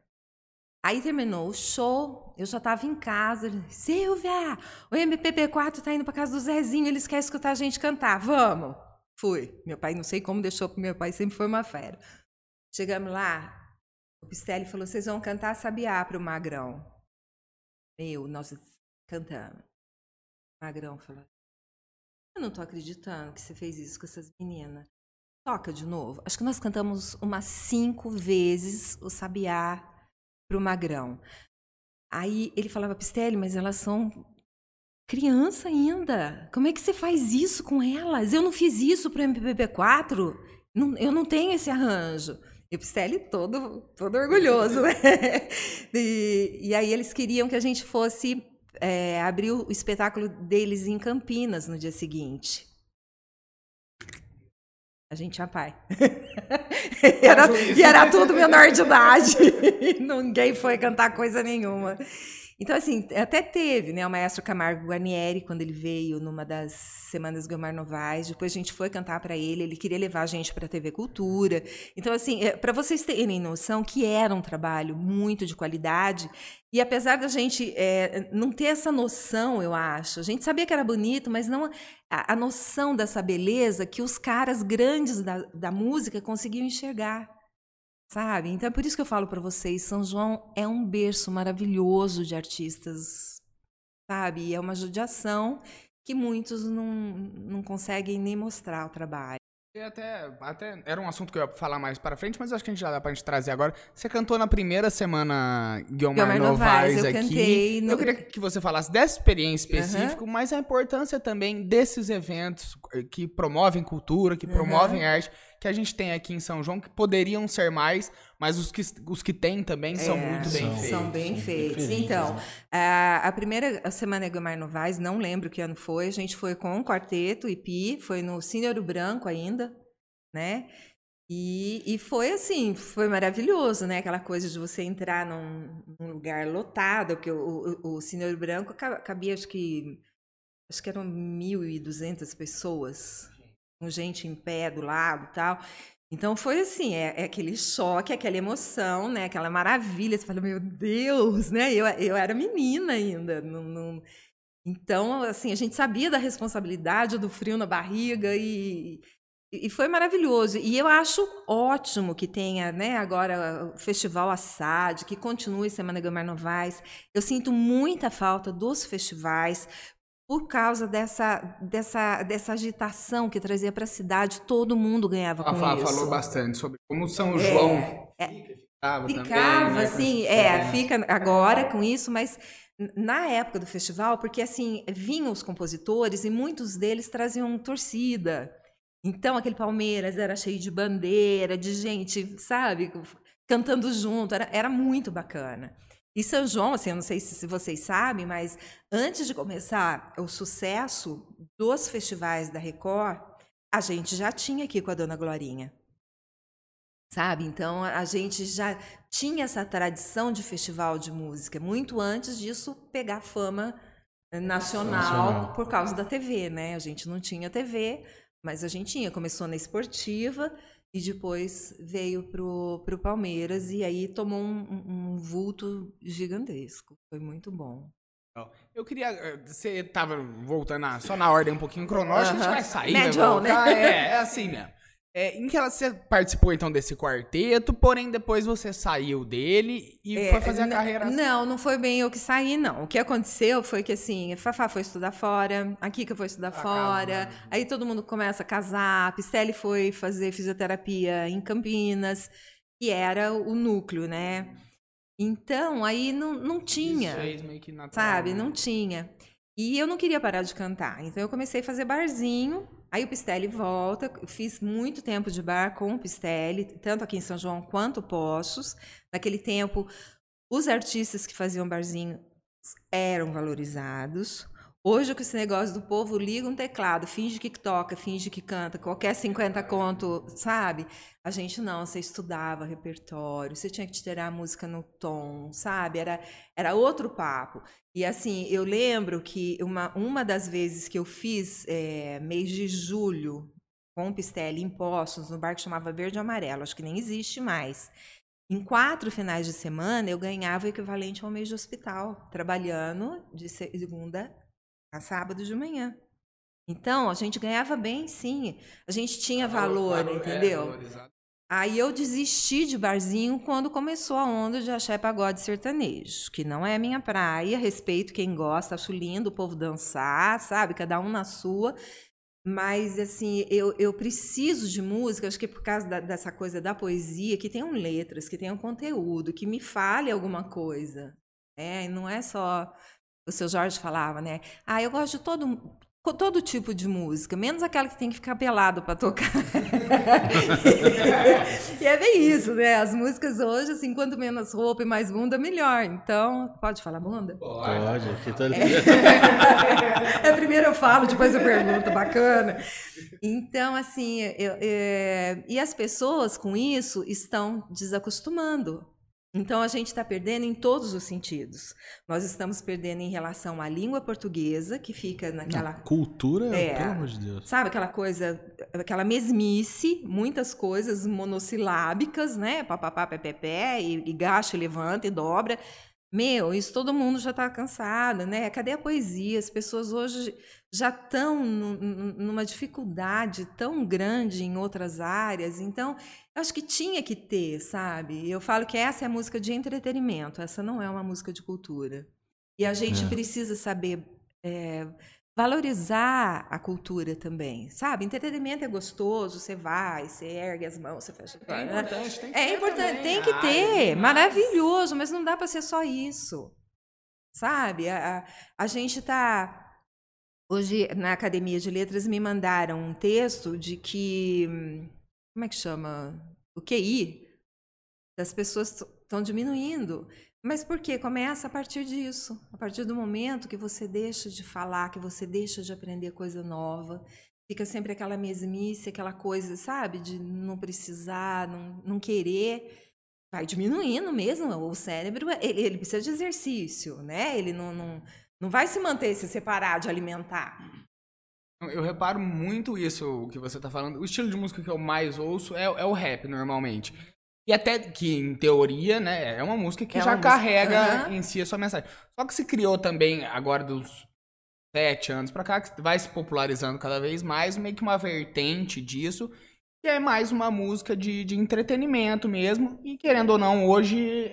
Aí terminou o show, eu já estava em casa. Silvia, o MPB4 tá indo para casa do Zezinho, eles querem escutar a gente cantar. Vamos. Fui. Meu pai, não sei como deixou, porque meu pai sempre foi uma fera. Chegamos lá, o Pistelli falou: vocês vão cantar Sabiá para o Magrão. Meu, nós cantamos. Magrão falou: Eu não tô acreditando que você fez isso com essas meninas. Toca de novo. Acho que nós cantamos umas cinco vezes o Sabiá pro Magrão. Aí ele falava, Pistelli, mas elas são criança ainda. Como é que você faz isso com elas? Eu não fiz isso pro MPB4. Não, eu não tenho esse arranjo. E o Pistelli todo, todo orgulhoso, né? E, e aí eles queriam que a gente fosse é, abrir o espetáculo deles em Campinas no dia seguinte. A gente tinha pai. era, e era tudo menor de idade. Ninguém foi cantar coisa nenhuma. Então, assim, até teve, né, o maestro Camargo Guarnieri, quando ele veio numa das semanas Guilmar Novaes, depois a gente foi cantar para ele, ele queria levar a gente para a TV Cultura. Então, assim, é, para vocês terem noção que era um trabalho muito de qualidade, e apesar da gente é, não ter essa noção, eu acho, a gente sabia que era bonito, mas não a, a noção dessa beleza que os caras grandes da, da música conseguiam enxergar. Sabe? Então é por isso que eu falo para vocês, São João é um berço maravilhoso de artistas, sabe? É uma judiação que muitos não, não conseguem nem mostrar o trabalho. E até, até era um assunto que eu ia falar mais para frente, mas acho que a gente já dá pra gente trazer agora. Você cantou na primeira semana Guilmar Novaes, Novaes aqui. No... Eu queria que você falasse dessa experiência específica, uhum. mas a importância também desses eventos que promovem cultura, que promovem uhum. arte, que a gente tem aqui em São João, que poderiam ser mais, mas os que, os que tem também são é, muito bem são, feitos. São bem feitos. Então, a, a primeira semana Guilmar Novaes, não lembro que ano foi, a gente foi com um quarteto, Ipi, foi no Cine Branco ainda, né? E, e foi assim, foi maravilhoso, né? Aquela coisa de você entrar num, num lugar lotado, porque o, o, o Branco cabia, acho que, acho que eram 1.200 pessoas, com gente em pé do lado tal. Então foi assim, é, é, aquele choque, aquela emoção, né? Aquela maravilha. Você fala, meu Deus, né? Eu, eu era menina ainda. Não, não... Então, assim, a gente sabia da responsabilidade, do frio na barriga e, e foi maravilhoso. E eu acho ótimo que tenha, né, agora o Festival Assad, que continue Semana Gamar Novaes. Eu sinto muita falta dos festivais, por causa dessa, dessa, dessa agitação que trazia para a cidade, todo mundo ganhava com a isso. falou bastante sobre como São é, João é, ficava, ficava também, né? assim, é, fica agora com isso, mas na época do festival, porque assim, vinham os compositores e muitos deles traziam torcida. Então, aquele Palmeiras era cheio de bandeira, de gente, sabe, cantando junto, era, era muito bacana. E São João, assim, eu não sei se vocês sabem, mas antes de começar o sucesso dos festivais da Record, a gente já tinha aqui com a Dona Glorinha. Sabe? Então, a gente já tinha essa tradição de festival de música, muito antes disso pegar fama nacional, nacional. por causa da TV, né? A gente não tinha TV, mas a gente tinha. Começou na esportiva, e depois veio pro, pro Palmeiras e aí tomou um, um vulto gigantesco. Foi muito bom. Eu queria. Eh, você tava voltando só na ordem um pouquinho cronológica, uh -huh. a gente vai sair, Medion, né? É, é assim mesmo. É, em que ela, você participou então desse quarteto, porém depois você saiu dele e é, foi fazer a carreira. Não, não foi bem eu que saí, não. O que aconteceu foi que assim, Fafá foi estudar fora, a Kika foi estudar a fora, casa, aí todo mundo começa a casar, a Pistelli foi fazer fisioterapia em Campinas, que era o núcleo, né? Então, aí não, não tinha. Isso fez meio que natural, sabe? Né? Não tinha. E eu não queria parar de cantar. Então eu comecei a fazer barzinho. Aí o Pistelli volta. Fiz muito tempo de bar com o Pistelli, tanto aqui em São João quanto Poços. Naquele tempo, os artistas que faziam barzinho eram valorizados. Hoje, com esse negócio do povo liga um teclado, finge que toca, finge que canta, qualquer 50 conto, sabe? A gente não, você estudava repertório, você tinha que tirar a música no tom, sabe? Era, era outro papo. E assim, eu lembro que uma, uma das vezes que eu fiz é, mês de julho com Pistelli em Poços, no bar que chamava Verde e Amarelo, acho que nem existe mais. Em quatro finais de semana, eu ganhava o equivalente ao mês de hospital, trabalhando de segunda a sábado de manhã. Então, a gente ganhava bem, sim. A gente tinha valor, valor é, entendeu? É, Aí eu desisti de barzinho quando começou a onda de axé pagode sertanejo, que não é minha praia, respeito quem gosta, acho lindo o povo dançar, sabe? Cada um na sua. Mas, assim, eu, eu preciso de música, acho que por causa da, dessa coisa da poesia, que tenham letras, que tenham conteúdo, que me fale alguma coisa. É, não é só o seu Jorge falava, né? Ah, eu gosto de todo, todo tipo de música, menos aquela que tem que ficar pelado para tocar. e é bem isso, né? As músicas hoje, assim, quanto menos roupa e mais bunda, melhor. Então, pode falar bunda? Pode, aqui tá é. é, primeiro eu falo, depois eu pergunto, bacana. Então, assim, eu, eu, é, e as pessoas com isso estão desacostumando. Então a gente está perdendo em todos os sentidos. Nós estamos perdendo em relação à língua portuguesa, que fica naquela. Na cultura, é, pelo amor de Deus. Sabe aquela coisa, aquela mesmice, muitas coisas monossilábicas, né? Papapá, pé, e, e gacha, levanta e dobra. Meu, isso todo mundo já está cansado, né? Cadê a poesia? As pessoas hoje já estão numa dificuldade tão grande em outras áreas. Então, eu acho que tinha que ter, sabe? Eu falo que essa é a música de entretenimento, essa não é uma música de cultura. E a gente é. precisa saber é, valorizar a cultura também, sabe? Entretenimento é gostoso, você vai, você ergue as mãos, você fecha. É importante, tem que é ter. Importante, tem que ter, Ai, maravilhoso, mas não dá para ser só isso, sabe? A, a, a gente está Hoje, na Academia de Letras, me mandaram um texto de que. Como é que chama? O QI das pessoas estão diminuindo. Mas por quê? Começa a partir disso. A partir do momento que você deixa de falar, que você deixa de aprender coisa nova, fica sempre aquela mesmice, aquela coisa, sabe, de não precisar, não, não querer, vai diminuindo mesmo. O cérebro, ele, ele precisa de exercício, né? Ele não, não, não vai se manter se separar de alimentar. Eu reparo muito isso que você está falando. O estilo de música que eu mais ouço é, é o rap, normalmente. E até que, em teoria, né, é uma música que é já carrega música... uhum. em si a sua mensagem. Só que se criou também, agora dos sete anos pra cá, que vai se popularizando cada vez mais, meio que uma vertente disso, que é mais uma música de, de entretenimento mesmo. E querendo ou não, hoje,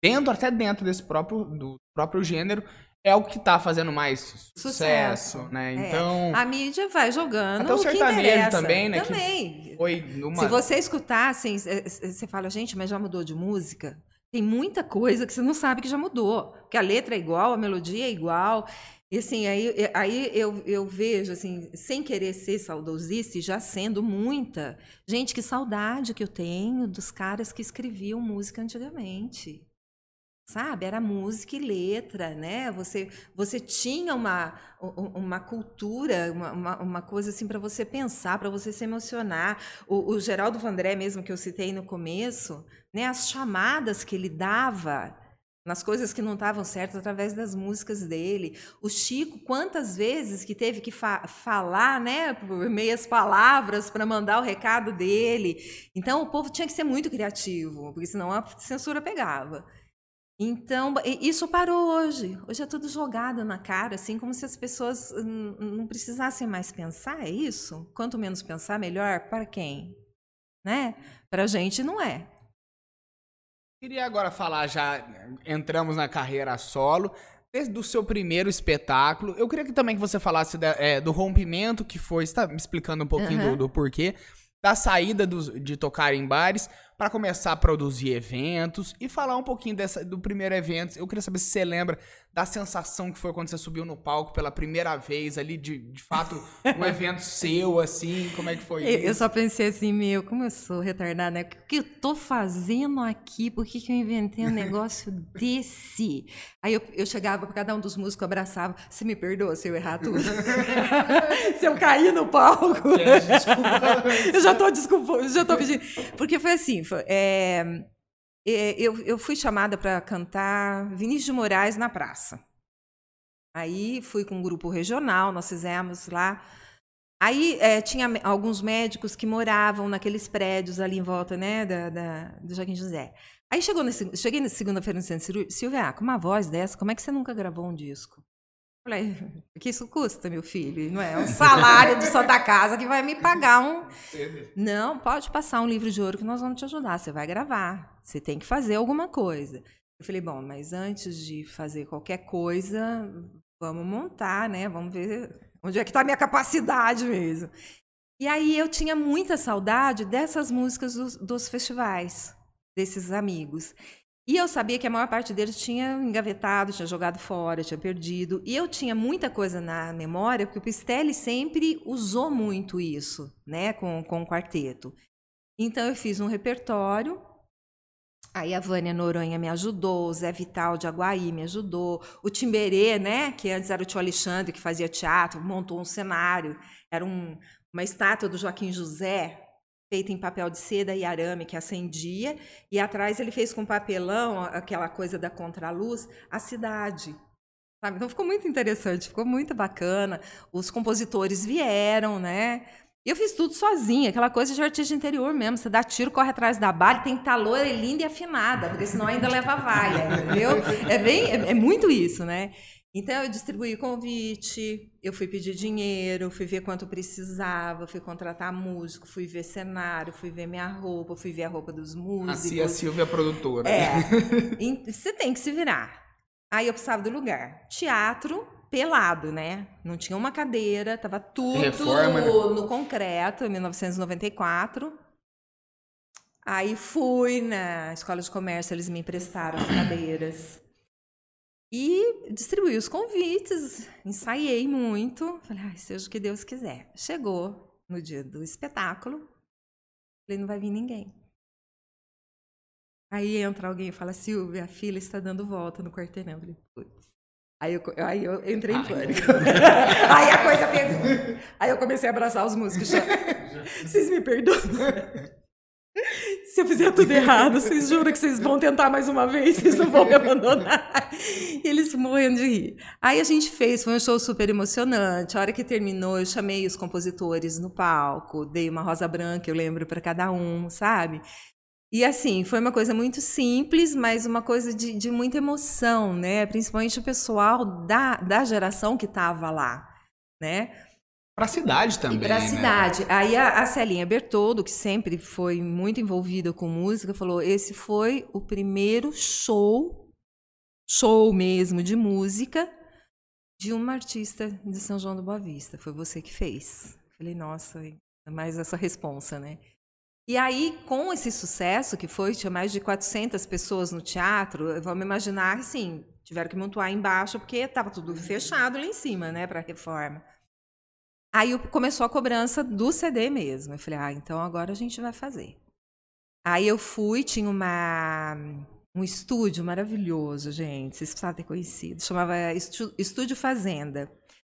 dentro, até dentro desse próprio, do próprio gênero, é o que tá fazendo mais sucesso, sucesso né? É. Então. A mídia vai jogando. Até o sertanejo também, né? Também. foi numa... Se você escutar, assim, você fala, gente, mas já mudou de música? Tem muita coisa que você não sabe que já mudou. Porque a letra é igual, a melodia é igual. E assim, aí, aí eu, eu vejo, assim, sem querer ser saudosista, e já sendo muita, gente, que saudade que eu tenho dos caras que escreviam música antigamente sabe? Era música e letra, né? Você, você tinha uma, uma cultura, uma, uma coisa assim para você pensar, para você se emocionar. O, o Geraldo Vandré, mesmo que eu citei no começo, né? As chamadas que ele dava nas coisas que não estavam certas através das músicas dele. O Chico, quantas vezes que teve que fa falar, né, por meias palavras para mandar o recado dele. Então o povo tinha que ser muito criativo, porque senão a censura pegava. Então, isso parou hoje. Hoje é tudo jogado na cara, assim, como se as pessoas não precisassem mais pensar, é isso? Quanto menos pensar, melhor. Para quem? Né? Para a gente, não é. Queria agora falar, já entramos na carreira solo, desde o seu primeiro espetáculo. Eu queria que também que você falasse da, é, do rompimento que foi, você está me explicando um pouquinho uhum. do, do porquê, da saída dos, de tocar em bares para começar a produzir eventos e falar um pouquinho dessa, do primeiro evento. Eu queria saber se você lembra da sensação que foi quando você subiu no palco pela primeira vez ali, de, de fato, um evento seu, assim, como é que foi eu, isso? Eu só pensei assim, meu, como eu sou retardada, né? O que eu tô fazendo aqui? Por que, que eu inventei um negócio desse? Aí eu, eu chegava para cada um dos músicos, abraçava, você me perdoa se eu errar tudo? se eu cair no palco? É, desculpa. eu já tô desculpando, já tô pedindo. Porque foi assim, é, eu, eu fui chamada para cantar Vinícius de Moraes na praça. Aí fui com um grupo regional, nós fizemos lá. Aí é, tinha alguns médicos que moravam naqueles prédios ali em volta né, da, da do Joaquim José. Aí chegou nesse, cheguei na segunda-feira no centro Silvia, com uma voz dessa, como é que você nunca gravou um disco? Falei, o que isso custa, meu filho? Não é um salário de Santa Casa que vai me pagar um. Não, pode passar um livro de ouro que nós vamos te ajudar. Você vai gravar. Você tem que fazer alguma coisa. Eu falei, bom, mas antes de fazer qualquer coisa, vamos montar, né? Vamos ver onde é que está a minha capacidade mesmo. E aí eu tinha muita saudade dessas músicas dos, dos festivais, desses amigos. E eu sabia que a maior parte deles tinha engavetado, tinha jogado fora, tinha perdido. E eu tinha muita coisa na memória, porque o Pistelli sempre usou muito isso, né, com, com o quarteto. Então eu fiz um repertório. Aí a Vânia Noronha me ajudou, o Zé Vital de Aguaí me ajudou, o Timberê, né, que antes era o tio Alexandre, que fazia teatro, montou um cenário. Era um, uma estátua do Joaquim José, feita em papel de seda e arame que acendia, e atrás ele fez com papelão, aquela coisa da contraluz, a cidade. Sabe? Então ficou muito interessante, ficou muito bacana. Os compositores vieram, né? Eu fiz tudo sozinha, aquela coisa de artista interior mesmo. Você dá tiro, corre atrás da bala, tem que estar loira, linda e afinada, porque senão ainda leva vaia, entendeu? É, bem, é, é muito isso, né? Então, eu distribuí convite, eu fui pedir dinheiro, fui ver quanto precisava, fui contratar músico, fui ver cenário, fui ver minha roupa, fui ver a roupa dos músicos. Assim, a Silvia é produtora. É. você tem que se virar. Aí eu precisava do lugar. Teatro, pelado, né? Não tinha uma cadeira, tava tudo Reforma, né? no concreto, em 1994. Aí fui na escola de comércio, eles me emprestaram as cadeiras. E distribuí os convites, ensaiei muito. Falei, ah, seja o que Deus quiser. Chegou no dia do espetáculo, falei, não vai vir ninguém. Aí entra alguém e fala, Silvia, a fila está dando volta no quarteirão. Falei, putz. Aí eu, aí eu entrei em pânico. aí a coisa pegou. Aí eu comecei a abraçar os músicos. Vocês me perdoam? Se eu fizer tudo errado, vocês juram que vocês vão tentar mais uma vez, vocês não vão me abandonar. E eles morrendo de rir. Aí a gente fez, foi um show super emocionante. A hora que terminou, eu chamei os compositores no palco, dei uma rosa branca, eu lembro, para cada um, sabe? E assim, foi uma coisa muito simples, mas uma coisa de, de muita emoção, né? Principalmente o pessoal da, da geração que estava lá, né? Para a cidade também. Para a né? cidade. Aí a, a Celinha Bertoldo, que sempre foi muito envolvida com música, falou: esse foi o primeiro show, show mesmo de música de uma artista de São João do Boa Vista. Foi você que fez. Falei, nossa, mais essa responsa, né? E aí, com esse sucesso que foi, tinha mais de 400 pessoas no teatro, vamos imaginar, assim, tiveram que montar embaixo, porque estava tudo fechado lá em cima, né, para a reforma. Aí começou a cobrança do CD mesmo. Eu falei, ah, então agora a gente vai fazer. Aí eu fui, tinha uma, um estúdio maravilhoso, gente. Vocês precisavam ter conhecido. Chamava Estúdio Fazenda.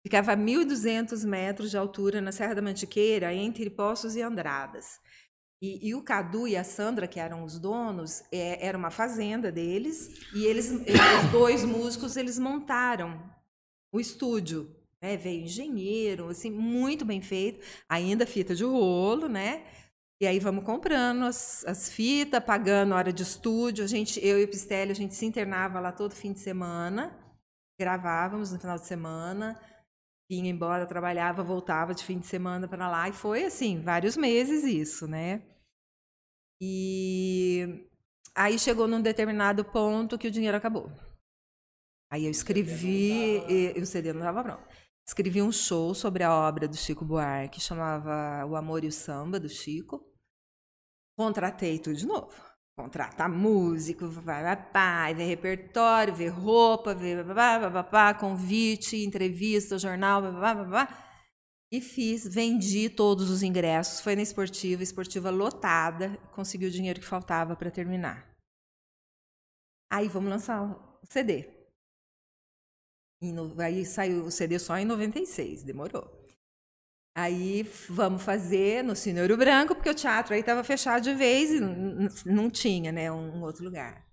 Ficava a 1.200 metros de altura na Serra da Mantiqueira, entre Poços e Andradas. E, e, o Cadu e a Sandra, que eram os donos, é, era uma fazenda deles, e eles, os dois músicos, eles montaram o estúdio. Né? Veio engenheiro, assim, muito bem feito, ainda fita de rolo, né? E aí vamos comprando as, as fitas, pagando hora de estúdio. A gente, eu e o Pistelli, a gente se internava lá todo fim de semana, gravávamos no final de semana, vinha embora, trabalhava, voltava de fim de semana para lá. E foi assim, vários meses isso, né? E aí chegou num determinado ponto que o dinheiro acabou. Aí eu escrevi, o CD não estava pronto. Escrevi um show sobre a obra do Chico Buarque, chamava O Amor e o Samba, do Chico. Contratei tudo de novo. Contratar músico, vai, vai, vai, ver repertório, ver roupa, ver babá, convite, entrevista, jornal, babá, E fiz, vendi todos os ingressos. Foi na esportiva, esportiva lotada, consegui o dinheiro que faltava para terminar. Aí vamos lançar o CD. Aí saiu o CD só em 96, demorou. Aí vamos fazer no Senhor Branco, porque o teatro aí estava fechado de vez e não tinha, né, um, outro lugar.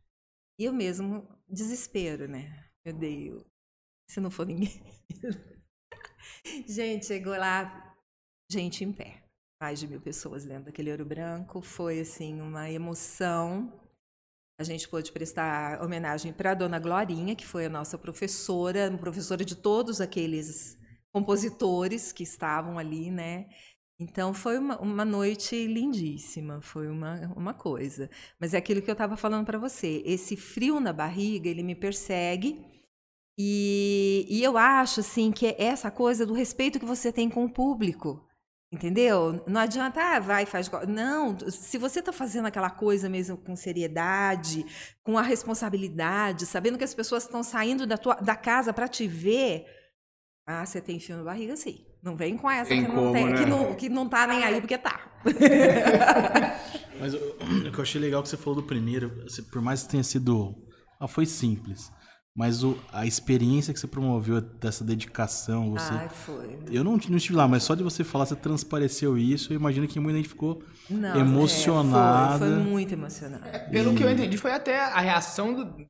E eu mesmo, desespero, né? Meu Deus, se não for ninguém. gente, chegou lá, gente em pé. Mais de mil pessoas dentro daquele ouro branco. Foi, assim, uma emoção. A gente pôde prestar homenagem para a dona Glorinha, que foi a nossa professora, professora de todos aqueles compositores que estavam ali, né? Então foi uma, uma noite lindíssima, foi uma, uma coisa. Mas é aquilo que eu estava falando para você. Esse frio na barriga, ele me persegue. E, e eu acho assim que é essa coisa do respeito que você tem com o público. Entendeu? Não adianta, ah, vai, faz. Não, se você está fazendo aquela coisa mesmo com seriedade, com a responsabilidade, sabendo que as pessoas estão saindo da, tua, da casa para te ver, ah, você tem fio na barriga, sim. Não vem com essa tem que, como, não tem, né? que, não, que não tá nem aí porque tá. Mas o, o que eu achei legal que você falou do primeiro, por mais que tenha sido. Ah, foi simples. Mas o, a experiência que você promoveu dessa dedicação, você. Ai, foi. Eu não, não estive lá, mas só de você falar, você transpareceu isso. Eu imagino que muita gente ficou Não, emocionada. É, foi, foi muito emocionante. Pelo E- que eu entendi, foi até a reação do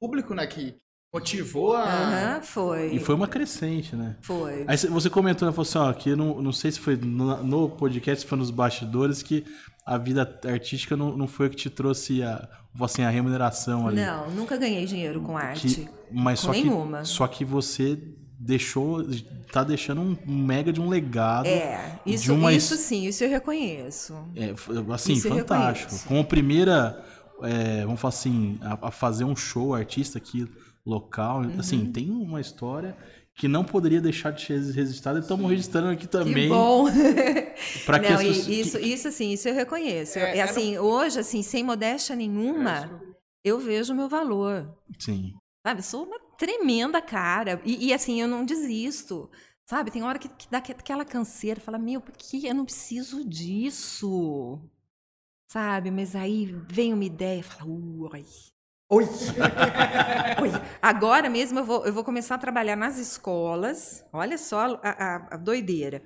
público, né, que motivou a... Aham, foi. E foi uma crescente, né? Foi. Aí cê- você comentou, né? Falou assim, ó, que eu não, não sei se foi no, no podcast, se foi nos bastidores, que a vida artística não, não foi o que te trouxe a, assim, a remuneração ali. Não, nunca ganhei dinheiro com arte. Que, mas com só nenhuma. que só que você deixou, tá deixando um mega de um legado. É, isso, uma isso sim, isso eu reconheço. É, assim, Isso fantástico. reconheço. Como primeira, é, vamos falar assim, a, a fazer um show artista aqui local, Uhum. assim, tem uma história que não poderia deixar de ser registrada. e Estamos registrando aqui também. Que bom. Pra que Não, as pessoas- isso, que- isso assim, isso eu reconheço. É, É, era- assim, hoje, assim, sem modéstia nenhuma, eu vejo o meu valor. Sim. Sabe, eu sou uma tremenda cara. E, e, assim, eu não desisto. Sabe, tem hora que, que dá aque- aquela canseira, fala, meu, por que eu não preciso disso? Sabe, mas aí vem uma ideia e fala, ui. Oi. Oi. Agora mesmo eu vou, eu vou começar a trabalhar nas escolas. Olha só a, a- a doideira.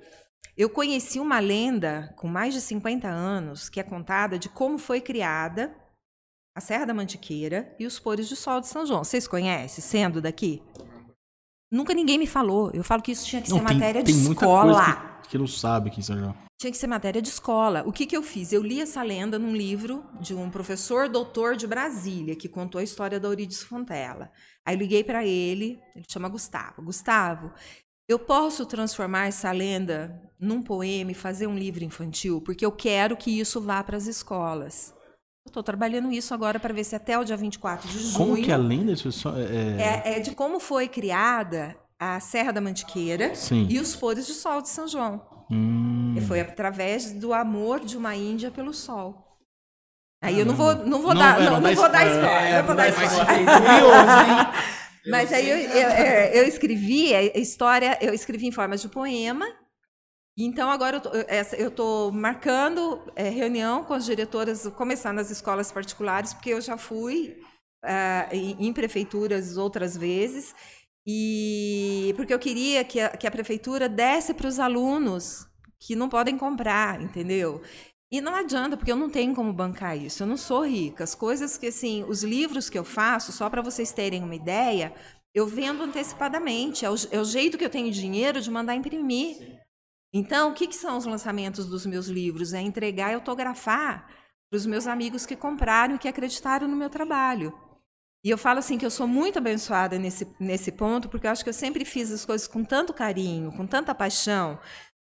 Eu conheci uma lenda com mais de 50 anos que é contada de como foi criada a Serra da Mantiqueira e os Pores de Sol de São João. Vocês conhecem, sendo daqui? Nunca ninguém me falou. Eu falo que isso tinha que Não, ser tem, matéria tem de muita escola. coisa que, que não sabe aqui em São João. Tinha que ser matéria de escola. O que, que eu fiz? Eu li essa lenda num livro de um professor doutor de Brasília, que contou a história da Eurídice Fontela. Aí eu liguei para ele, ele chama Gustavo. Gustavo, eu posso transformar essa lenda num poema e fazer um livro infantil? Porque eu quero que isso vá para as escolas. Estou trabalhando isso agora para ver se até o dia 24 de junho... Como que a lenda isso só- é, é- É, é de como foi criada a Serra da Mantiqueira Sim. e os Pores de Sol de São João. Hum, E foi através do amor de uma Índia pelo sol. Aí eu não vou, não vou Não, dar, é, não, não vou dar spoiler. spoiler, É, não vou dar mas spoiler. aí eu, eu, é, eu escrevi a história, eu escrevi em forma de poema. Então agora eu tô marcando é, reunião com as diretoras, começar nas escolas particulares, porque eu já fui ah, em, em prefeituras outras vezes. E porque eu queria que a, que a prefeitura desse para os alunos que não podem comprar, entendeu? E não adianta, porque eu não tenho como bancar isso. Eu não sou rica. As coisas que, assim, os livros que eu faço, só para vocês terem uma ideia, eu vendo antecipadamente. É o, é o jeito que eu tenho dinheiro de mandar imprimir. Então, o que, que são os lançamentos dos meus livros? É entregar e autografar para os meus amigos que compraram e que acreditaram no meu trabalho. E eu falo assim que eu sou muito abençoada nesse, nesse ponto, porque eu acho que eu sempre fiz as coisas com tanto carinho, com tanta paixão,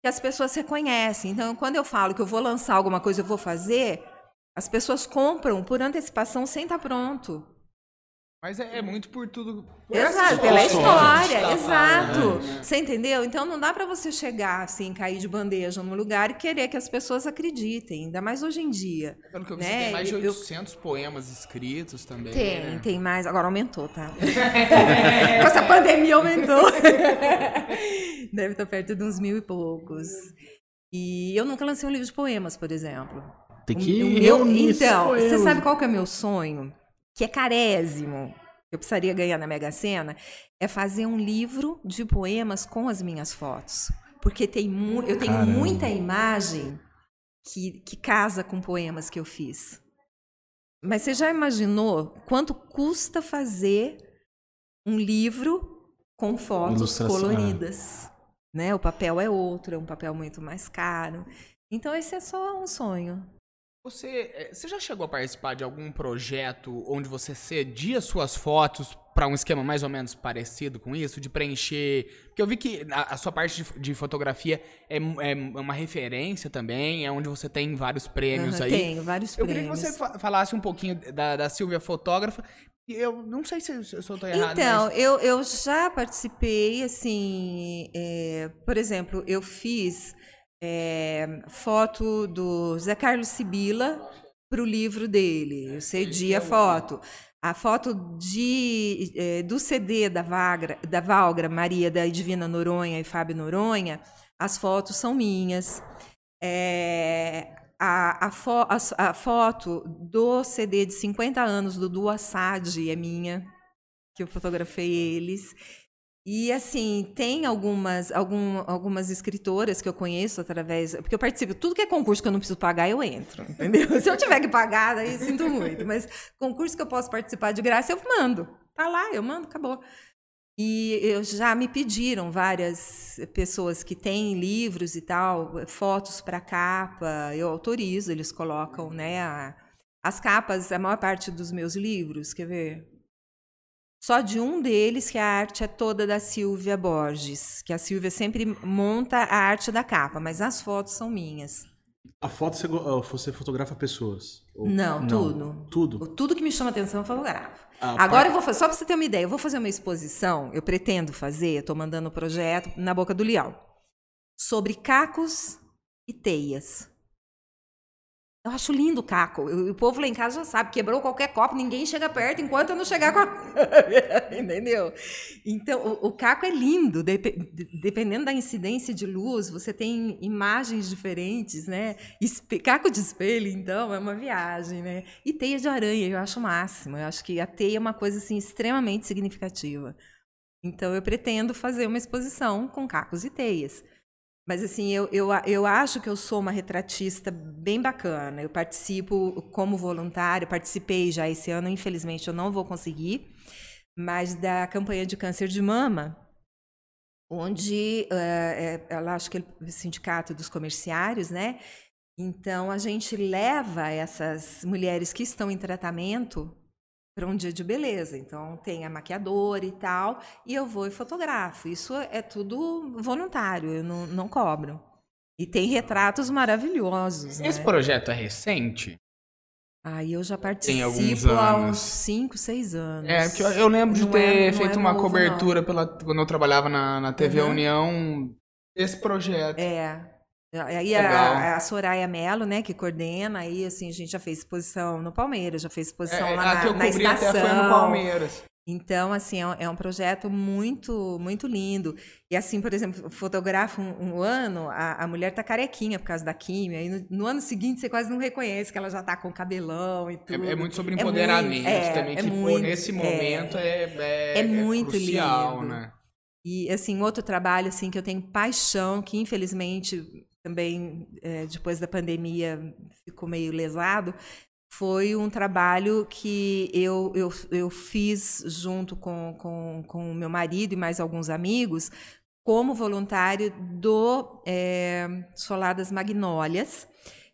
que as pessoas reconhecem. Então, quando eu falo que eu vou lançar alguma coisa, eu vou fazer, as pessoas compram por antecipação sem estar pronto. Mas é, é, muito por tudo. Por exato, pela história, tá exato. Falando, né? Você entendeu? Então não dá para você chegar assim, cair de bandeja num lugar e querer que as pessoas acreditem, ainda mais hoje em dia. Pelo que eu vi, né? tem mais de 800 eu... poemas escritos também. Tem, né? tem mais. Agora aumentou, tá? Com essa pandemia aumentou. Deve estar perto de uns mil e poucos. E eu nunca lancei um livro de poemas, por exemplo. Tem que o, meu, Então, você sabe qual que é o meu sonho? Que é carésimo, eu precisaria ganhar na Mega Sena, é fazer um livro de poemas com as minhas fotos. Porque tem eu tenho Caramba. muita imagem que, que casa com poemas que eu fiz. Mas você já imaginou quanto custa fazer um livro com fotos coloridas? Né? O papel é outro, é um papel muito mais caro. Então, esse é só um sonho. Você, eh, você já chegou a participar de algum projeto onde você cedia suas fotos para um esquema mais ou menos parecido com isso, de preencher? Porque eu vi que a, a sua parte de, de fotografia é, é, uma referência também, é onde você tem vários prêmios uhum, aí. Tenho vários eu prêmios. Eu queria que você falasse um pouquinho da, da Silvia fotógrafa. Eu não sei se, se eu estou errado. Então, mas... eu, eu já participei, assim, é, por exemplo, eu fiz é, foto do Zé Carlos Sibila para o livro dele. Eu cedi a foto. A foto de, é, do CD da, Vagra, da Valgra, Maria da Divina Noronha e Fábio Noronha, as fotos são minhas. É, a, a, fo, a, a, foto do CD de 50 anos do Du Assad é minha, que eu fotografei eles. E assim, tem algumas, algum, algumas escritoras que eu conheço através. Porque eu participo, tudo que é concurso que eu não preciso pagar, eu entro, entendeu? Se eu tiver que pagar, aí sinto muito. Mas concurso que eu posso participar de graça, eu mando. Tá lá, eu mando, acabou. E eu já me pediram várias pessoas que têm livros e tal, fotos para capa, eu autorizo, eles colocam, né? A, as capas, a maior parte dos meus livros, quer ver? Só de um deles que a arte é toda da Silvia Borges, que a Silvia sempre monta a arte da capa, mas as fotos são minhas. A foto você, você fotografa pessoas? Ou... Não, Não, tudo. Tudo? Tudo que me chama atenção eu fotografo. Ah, Agora eu vou fazer, só para você ter uma ideia, eu vou fazer uma exposição, eu pretendo fazer, estou mandando o um projeto na Boca do Leal, sobre cacos e teias. Eu acho lindo o caco. O, povo lá em casa já sabe, quebrou qualquer copo, ninguém chega perto enquanto eu não chegar com a. Entendeu? Então, o, o caco é lindo. Dep dependendo da incidência de luz, você tem imagens diferentes, né? Espe caco de espelho, então, é uma viagem, né? E teia de aranha, eu acho o máximo. Eu acho que a teia é uma coisa assim, extremamente significativa. Então, eu pretendo fazer uma exposição com cacos e teias. Mas assim, eu, eu, eu acho que eu sou uma retratista bem bacana. Eu participo como voluntária, participei já esse ano, infelizmente eu não vou conseguir, mas da campanha de câncer de mama, onde uh, ela acho que é o sindicato dos comerciários, né? Então a gente leva essas mulheres que estão em tratamento para um dia de beleza. Então tem a maquiadora e tal, e eu vou e fotografo. Isso é tudo voluntário, eu não, não cobro. E tem retratos maravilhosos. Esse né? projeto é recente? Aí eu já participo há uns 5, 6 anos. É, que eu, eu lembro de não ter é, feito é uma novo, cobertura pela, quando eu trabalhava na, na TV uhum. União desse projeto. É. Aí a, a, Soraya Mello, né, que coordena, aí assim, a gente já fez exposição no Palmeiras, já fez exposição é, lá na, que eu na estação. Até foi no Palmeiras. Então, assim, é um, é um, projeto muito, muito lindo. E assim, por exemplo, fotografa um, um ano, a, a, mulher tá carequinha por causa da química, e no, no, ano seguinte você quase não reconhece que ela já tá com cabelão e tudo. É, é muito sobre empoderamento é muito, também, é, que muito, pô, nesse momento é, é, é, muito crucial, lindo. né? E, assim, outro trabalho, assim, que eu tenho paixão, que infelizmente também é, depois da pandemia ficou meio lesado, foi um trabalho que eu, eu, eu fiz junto com o com, com meu marido e mais alguns amigos, como voluntário do é, Magnólias,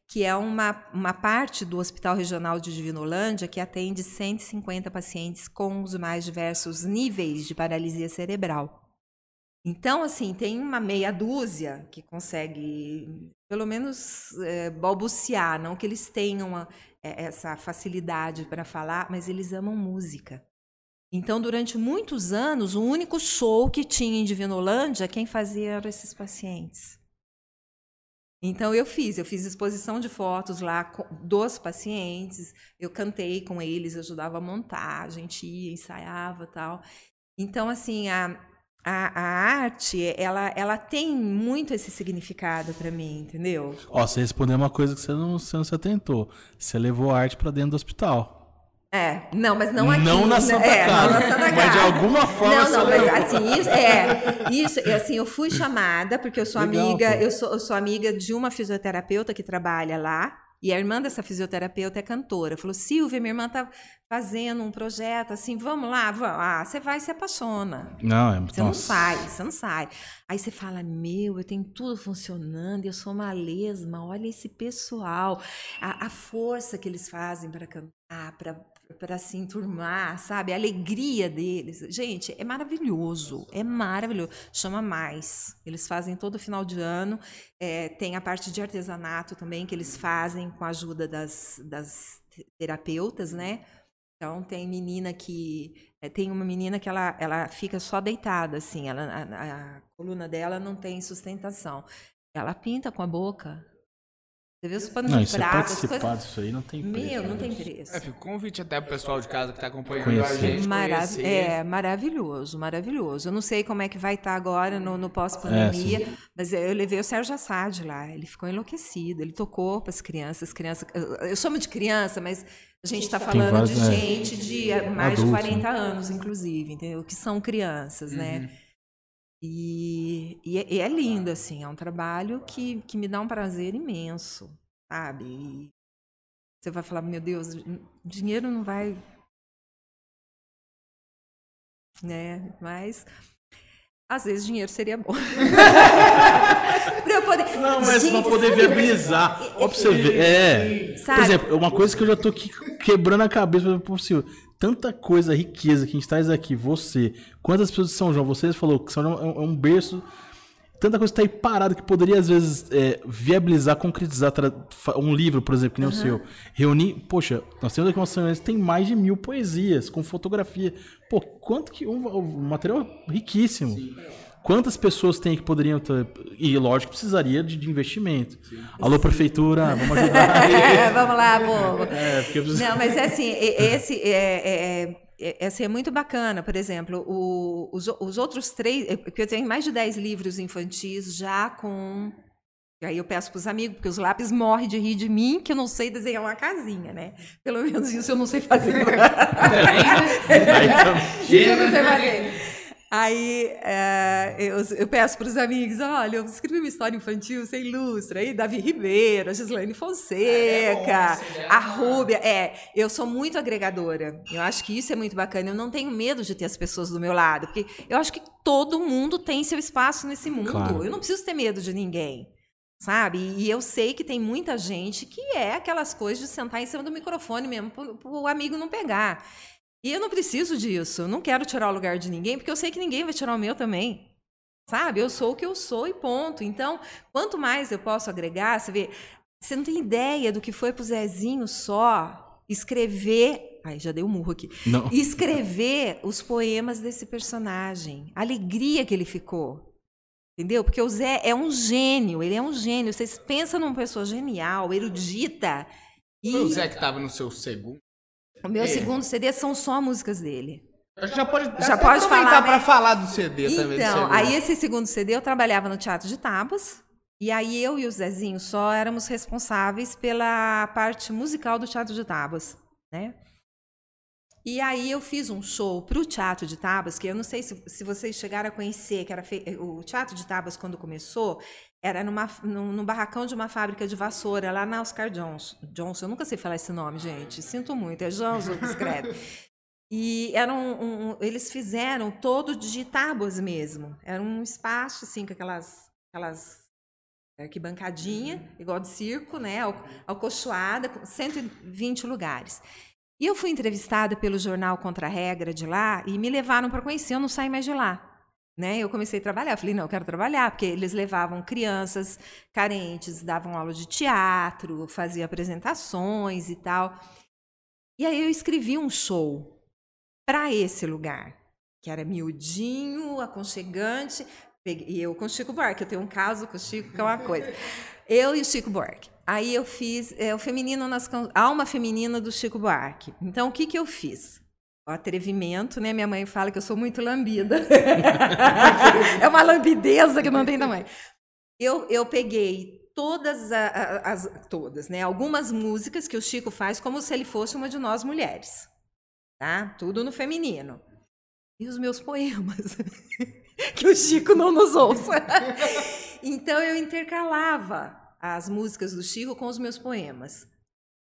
que é uma, uma parte do Hospital Regional de Divinolândia que atende 150 pacientes com os mais diversos níveis de paralisia cerebral. Então, assim, tem uma meia dúzia que consegue, pelo menos, é, balbuciar, não que eles tenham uma, é, essa facilidade para falar, mas eles amam música. Então, durante muitos anos, o único show que tinha em Divinolândia, quem fazia eram esses pacientes. Então, eu fiz, eu fiz exposição de fotos lá dos pacientes, eu cantei com eles, ajudava a montar, a gente ia, ensaiava tal. Então, assim, a, a, a, arte, ela, ela tem muito esse significado para mim, entendeu? Ó, você respondeu uma coisa que você não, você não se atentou. Você levou a arte para dentro do hospital. É, não, mas não aqui. Não na né? Santa é, Casa. Na Santa Mas de alguma forma Não, não, mas assim, isso, é, isso, é, assim, eu fui chamada porque eu sou Legal, amiga, eu sou, eu sou amiga de uma fisioterapeuta que trabalha lá. E a irmã dessa fisioterapeuta é cantora. Falou: Silvia, minha irmã tá fazendo um projeto assim, vamos lá, vamos. Ah, você vai e se apaixona. Não, é Você nossa. não sai, você não sai. Aí você fala: Meu, eu tenho tudo funcionando, eu sou uma lesma, olha esse pessoal, a, a força que eles fazem para cantar, para para se enturmar, sabe? A alegria deles. Gente, é maravilhoso, é maravilhoso. Chama mais. Eles fazem todo final de ano. É, tem a parte de artesanato também que eles fazem com a ajuda das, das terapeutas, né? Então tem menina que é, tem uma menina que ela, ela fica só deitada assim, ela, a, a coluna dela não tem sustentação. Ela pinta com a boca, você vê os panos não, de prata, participar coisas... disso aí não tem preço. Meu, não tem preço. É, fica convite até pro pessoal de casa que está acompanhando conhecer. a gente Marav É, maravilhoso, maravilhoso. Eu não sei como é que vai estar tá agora no, no pós-pandemia, é, mas eu levei o Sérgio Assad lá, ele ficou enlouquecido, ele tocou para as crianças, crianças, eu chamo de criança, mas a gente está falando vários, de né? gente de mais Adulto, de 40 né? anos, inclusive, entendeu? Que são crianças, né? uhum. né? E, e, é, e, é lindo, assim, é um trabalho que, que me dá um prazer imenso, sabe? E você vai falar, meu Deus, dinheiro não vai. Né? Mas às vezes dinheiro seria bom. pra eu poder. Não, mas Gente, pra poder viabilizar. Ó, pra você ver. É. Sabe? Por exemplo, uma coisa que eu já tô aqui quebrando a cabeça possível tanta coisa, riqueza que a gente traz aqui, você, quantas pessoas de São João, vocês falou que São João é um é berço, tanta coisa está aí parada que poderia, às vezes, é, viabilizar, concretizar um livro, por exemplo, que nem uhum. o seu. Reunir, poxa, nós temos aqui uma São tem mais de mil poesias, com fotografia. Pô, quanto que. Um, um material riquíssimo. Sim. Quantas pessoas tem que poderiam ter. E lógico precisaria de, de investimento. Sim. Alô, prefeitura, vamos ajudar. é, vamos lá, povo. É, preciso... Não, mas é assim, esse é, é, é, assim, é muito bacana. Por exemplo, o, os, os outros três. Porque eu tenho mais de 10 livros infantis já com. Aí eu peço para os amigos, porque os lápis morrem de rir de mim, que eu não sei desenhar uma casinha, né? Pelo menos isso eu não sei fazer. isso eu não sei fazer. Aí é, eu, eu, peço para os amigos: olha, eu escrevi uma história infantil, você ilustra. Aí Davi Ribeiro, a Gislaine Fonseca, ah, é a Rúbia. É, eu sou muito agregadora. Eu acho que isso é muito bacana. Eu não tenho medo de ter as pessoas do meu lado, porque eu acho que todo mundo tem seu espaço nesse mundo. Claro. Eu não preciso ter medo de ninguém. Sabe? E eu sei que tem muita gente que é aquelas coisas de sentar em cima do microfone mesmo para o amigo não pegar. E eu não preciso disso. Eu não quero tirar o lugar de ninguém, porque eu sei que ninguém vai tirar o meu também. Sabe? Eu sou o que eu sou e ponto. Então, quanto mais eu posso agregar, você vê, você não tem ideia do que foi pro Zezinho só escrever. Ai, já dei um murro aqui. Não. Escrever os poemas desse personagem. A alegria que ele ficou. Entendeu? Porque o Zé é um gênio, ele é um gênio. Vocês pensam numa pessoa genial, erudita. E... Foi o Zé que estava no seu segundo o meu é. segundo CD são só músicas dele. Já pode, já pode falar para né? falar do CD então, também. Então, aí esse segundo CD eu trabalhava no Teatro de Tábuas. E aí eu e o Zezinho só éramos responsáveis pela parte musical do Teatro de Tábuas, né? E aí eu fiz um show para o Teatro de Tábuas, que eu não sei se, se vocês chegaram a conhecer, que era fe... o Teatro de Tábuas quando começou, era numa, num, num, barracão de uma fábrica de vassoura, lá na Oscar Johnson. Johnson, eu nunca sei falar esse nome, gente. Sinto muito, é Johnson que escreve. E eram um, um, eles fizeram todo de tábuas mesmo. Era um espaço assim com aquelas aquelas arquibancadinha, igual de circo, né, alcochoada, com 120 lugares. E eu fui entrevistada pelo jornal Contra Regra de lá e me levaram para conhecer, eu não saí mais de lá. Né? Eu comecei a trabalhar, falei, não, eu quero trabalhar, porque eles levavam crianças carentes, davam aula de teatro, faziam apresentações e tal. E aí eu escrevi um show para esse lugar, que era miudinho, aconchegante. E eu com o Chico Buarque, eu tenho um caso com o Chico que é uma coisa. Eu e o Chico Buarque. Aí eu fiz é, o feminino nas alma feminina do Chico Buarque. Então o que que eu fiz? O atrevimento, né? Minha mãe fala que eu sou muito lambida. é uma lambideza que não tem tamanho. Eu, eu peguei todas as, as, todas, né? Algumas músicas que o Chico faz como se ele fosse uma de nós mulheres, tá? Tudo no feminino. E os meus poemas, que o Chico não nos ouça. então eu intercalava as músicas do Chico com os meus poemas.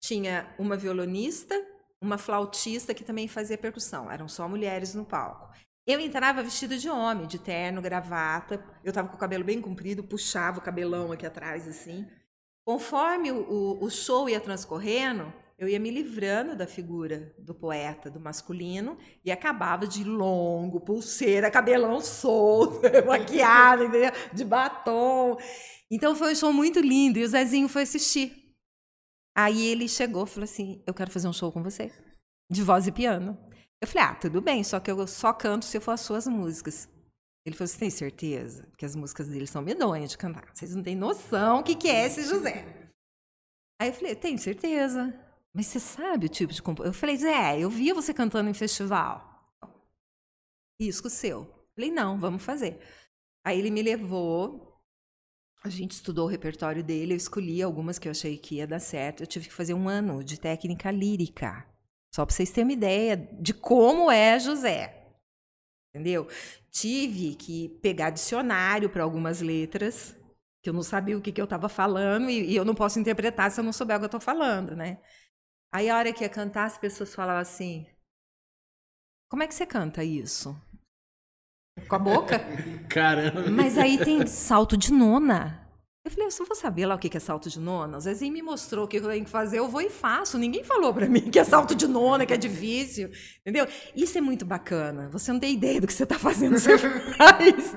Tinha uma violonista, uma flautista que também fazia percussão. Eram só mulheres no palco. Eu entrava vestida de homem, de terno, gravata. Eu estava com o cabelo bem comprido, puxava o cabelão aqui atrás, assim. Conforme o, o, show ia transcorrendo, eu ia me livrando da figura do poeta, do masculino, e acabava de longo, pulseira, cabelão solto, maquiada, entendeu? de batom. Então foi um show muito lindo, e o Zezinho foi assistir. Aí ele chegou e falou assim: Eu quero fazer um show com você, de voz e piano. Eu falei, ah, tudo bem, só que eu só canto se for as suas músicas. Ele falou, você tem certeza? Que as músicas dele são medonhas de cantar. Vocês não têm noção o que, que é esse José. Aí eu falei, tenho certeza. Mas você sabe o tipo de composição? Eu falei, Zé, eu via você cantando em festival. Risco seu. Eu falei, não, vamos fazer. Aí ele me levou, a gente estudou o repertório dele, eu escolhi algumas que eu achei que ia dar certo. Eu tive que fazer um ano de técnica lírica. Só para vocês terem uma ideia de como é José. Entendeu? Tive que pegar dicionário para algumas letras, que eu não sabia o que, que eu estava falando, e, e, eu não posso interpretar se eu não souber o que eu estou falando, né? Aí a hora que ia cantar, as pessoas falavam assim: Como é que você canta isso? Com a boca? Caramba! Mas aí tem salto de nona. Eu falei, eu só vou saber lá o que é salto de nona. O Zezinho me mostrou o que eu tenho que fazer, eu vou e faço. Ninguém falou para mim que é salto de nona, que é difícil, entendeu? Isso é muito bacana. Você não tem ideia do que você está fazendo, você faz.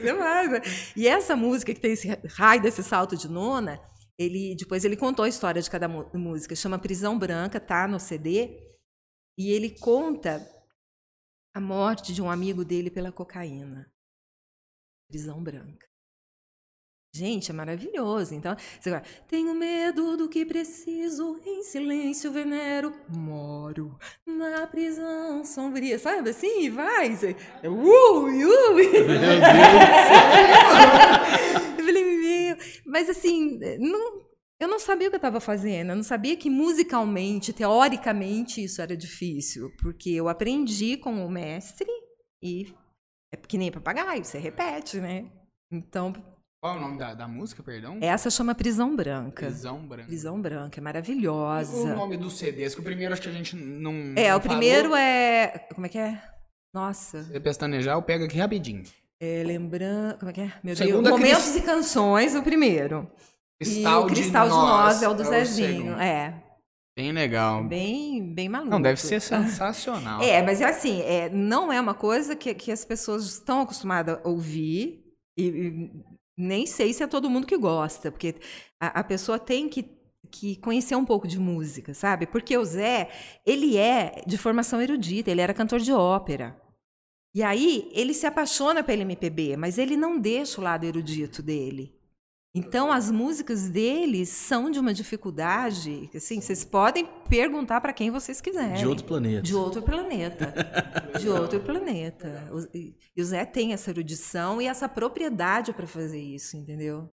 Você faz. Né? E essa música que tem esse raio desse salto de nona, ele depois ele contou a história de cada música. Chama Prisão Branca, tá no CD. E ele conta a morte de um amigo dele pela cocaína. Prisão Branca. Gente, é maravilhoso. Então, você vai, tenho medo do que preciso, em silêncio venero, moro na prisão sombria. Sabe assim? Vai. Você, uh, uh. Mas assim, não, eu não sabia o que eu estava fazendo. Eu não sabia que musicalmente, teoricamente, isso era difícil. Porque eu aprendi com o mestre e é que nem papagaio, você repete, né? Então, qual é o nome da, da música, perdão? Essa chama Prisão Branca. Prisão Branca. Prisão Branca, é maravilhosa. O nome do CD, que o primeiro acho que a gente não. É, não o primeiro é. Como é que é? Nossa. Se pestanejar, eu pego aqui rapidinho. É, lembrando. Como é que é? Meu Segunda Deus. Momentos Crist... e Canções, o primeiro. Cristal, e o Cristal de, de Nós é o do é Zezinho. É. Bem legal. Bem, bem maluco. Não, deve ser sensacional. é, mas é assim, é, não é uma coisa que, que as pessoas estão acostumadas a ouvir. E, e nem sei se é todo mundo que gosta, porque a, a pessoa tem que, que conhecer um pouco de música, sabe? Porque o Zé, ele é de formação erudita, ele era cantor de ópera. E aí ele se apaixona pelo MPB, mas ele não deixa o lado erudito dele. Então, as músicas deles são de uma dificuldade, assim, vocês podem perguntar para quem vocês quiserem. De outro planeta. De outro planeta. de outro planeta. E o Zé tem essa erudição e essa propriedade para fazer isso, entendeu?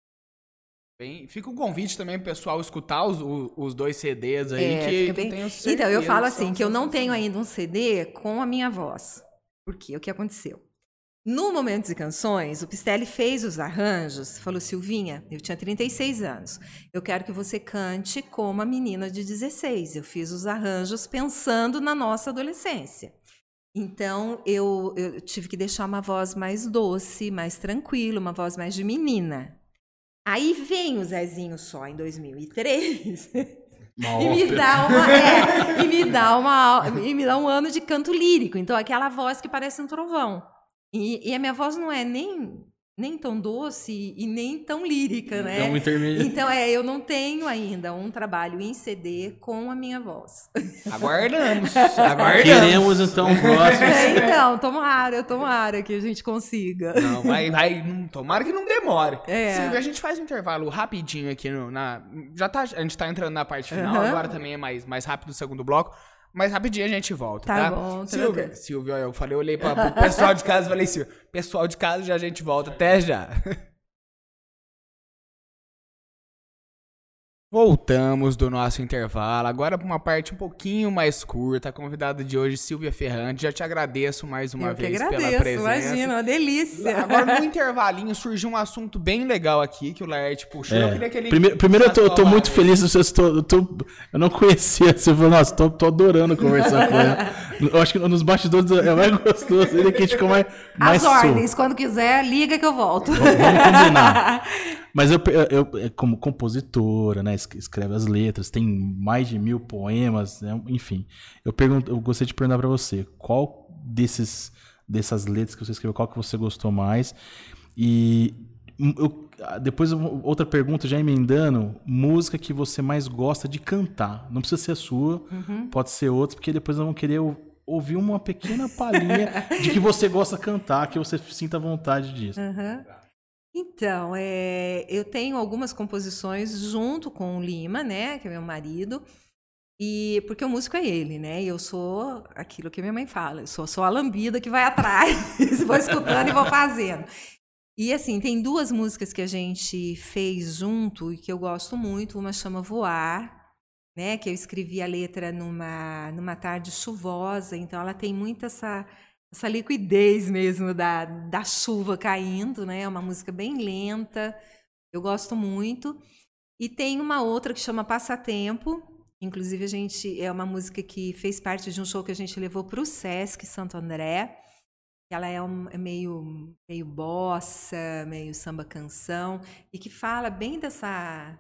Bem, fica o convite também pro pessoal escutar os, os dois CDs aí, é, que, bem... que tenho certeza. Então, eu falo assim, que eu não tenho ainda um CD com a minha voz. Por quê? O que aconteceu? No Momentos e Canções, o Pistelli fez os arranjos, falou, Silvinha, eu tinha 36 anos, eu quero que você cante como a menina de 16. Eu fiz os arranjos pensando na nossa adolescência. Então, eu, eu tive que deixar uma voz mais doce, mais tranquila, uma voz mais de menina. Aí vem o Zezinho só em 2003 e me dá uma é, e me dá uma e me dá um ano de canto lírico. Então aquela voz que parece um trovão. E, e a minha voz não é nem nem tão doce e nem tão lírica, né? Um intermediário. Então, é, eu não tenho ainda um trabalho em CD com a minha voz. Aguardamos. aguardamos. Queremos, então, próximo. É, então, tomara, tomara que a gente consiga. Não, vai, vai, tomara que não demore. É. Silvia, a gente faz um intervalo rapidinho aqui no, na. Já tá, a gente tá entrando na parte final, Uhum. agora também é mais, mais rápido o segundo bloco. Mas rapidinho a gente volta, tá? Tá bom, Silvia, tranquilo. Silvia, eu falei, eu olhei pra, pro pessoal de casa e falei, Silvia, pessoal de casa já a gente volta, até já. Voltamos do nosso intervalo, agora para uma parte um pouquinho mais curta. A convidada de hoje, Silvia Ferrante. Já te agradeço mais uma eu que vez agradeço, pela presença. imagina, uma delícia. Agora, no intervalinho, surgiu um assunto bem legal aqui que o Laerte puxou. Eu É. queria que ele. Primeiro, primeiro eu tô, eu tô muito feliz, eu, tô, eu, tô- eu não conhecia, você falou, nossa, tô, tô adorando conversar com ela. Eu acho que nos bastidores é mais gostoso, ele que a gente fica mais, mais As ordens, quando quiser, liga que eu volto. Vamos combinar. Mas eu, eu, eu, como compositora, né, es- escreve as letras, tem mais de mil poemas, né, enfim. Eu, pergunto, eu gostaria de perguntar pra você, qual desses, dessas letras que você escreveu, qual que você gostou mais? E hum, eu- depois eu vou- outra pergunta, já emendando, música que você mais gosta de cantar. Não precisa ser a sua, pode ser outra, porque depois vamos querer ouvir uma pequena palhinha de que você gosta de cantar, que você sinta vontade disso. Aham. Então, é, eu tenho algumas composições junto com o Lima, né, que é meu marido, e porque o músico é ele, né? E eu sou aquilo que minha mãe fala, eu sou, sou a lambida que vai atrás, vou escutando e vou fazendo. E assim, tem duas músicas que a gente fez junto e que eu gosto muito. Uma chama Voar, né? Que eu escrevi a letra numa, numa tarde chuvosa, então ela tem muito essa essa liquidez mesmo da, da chuva caindo, né? É uma música bem lenta, eu gosto muito. E tem uma outra que chama Passatempo, inclusive a gente é uma música que fez parte de um show que a gente levou para o Sesc Santo André. Ela é, um, é meio meio bossa, meio samba canção e que fala bem dessa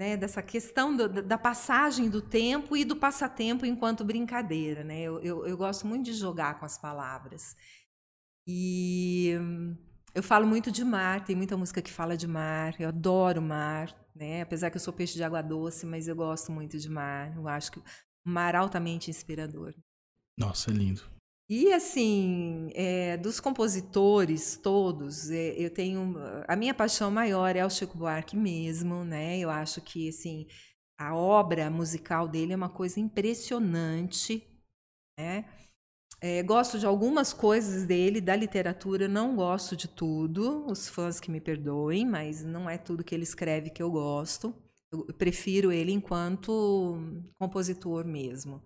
né, dessa questão do- da passagem do tempo e do passatempo enquanto brincadeira. Né? Eu, eu, eu gosto muito de jogar com as palavras. E eu falo muito de mar, tem muita música que fala de mar, eu adoro mar, né? apesar que eu sou peixe de água doce, mas eu gosto muito de mar. Eu acho que mar altamente inspirador. Nossa, é lindo. E assim, é, dos compositores todos, é, eu tenho a minha paixão maior é o Chico Buarque mesmo, né? Eu acho que assim a obra musical dele é uma coisa impressionante, né? É, gosto de algumas coisas dele, da literatura, não gosto de tudo. Os fãs que me perdoem, mas não é tudo que ele escreve que eu gosto. Eu prefiro ele enquanto compositor mesmo.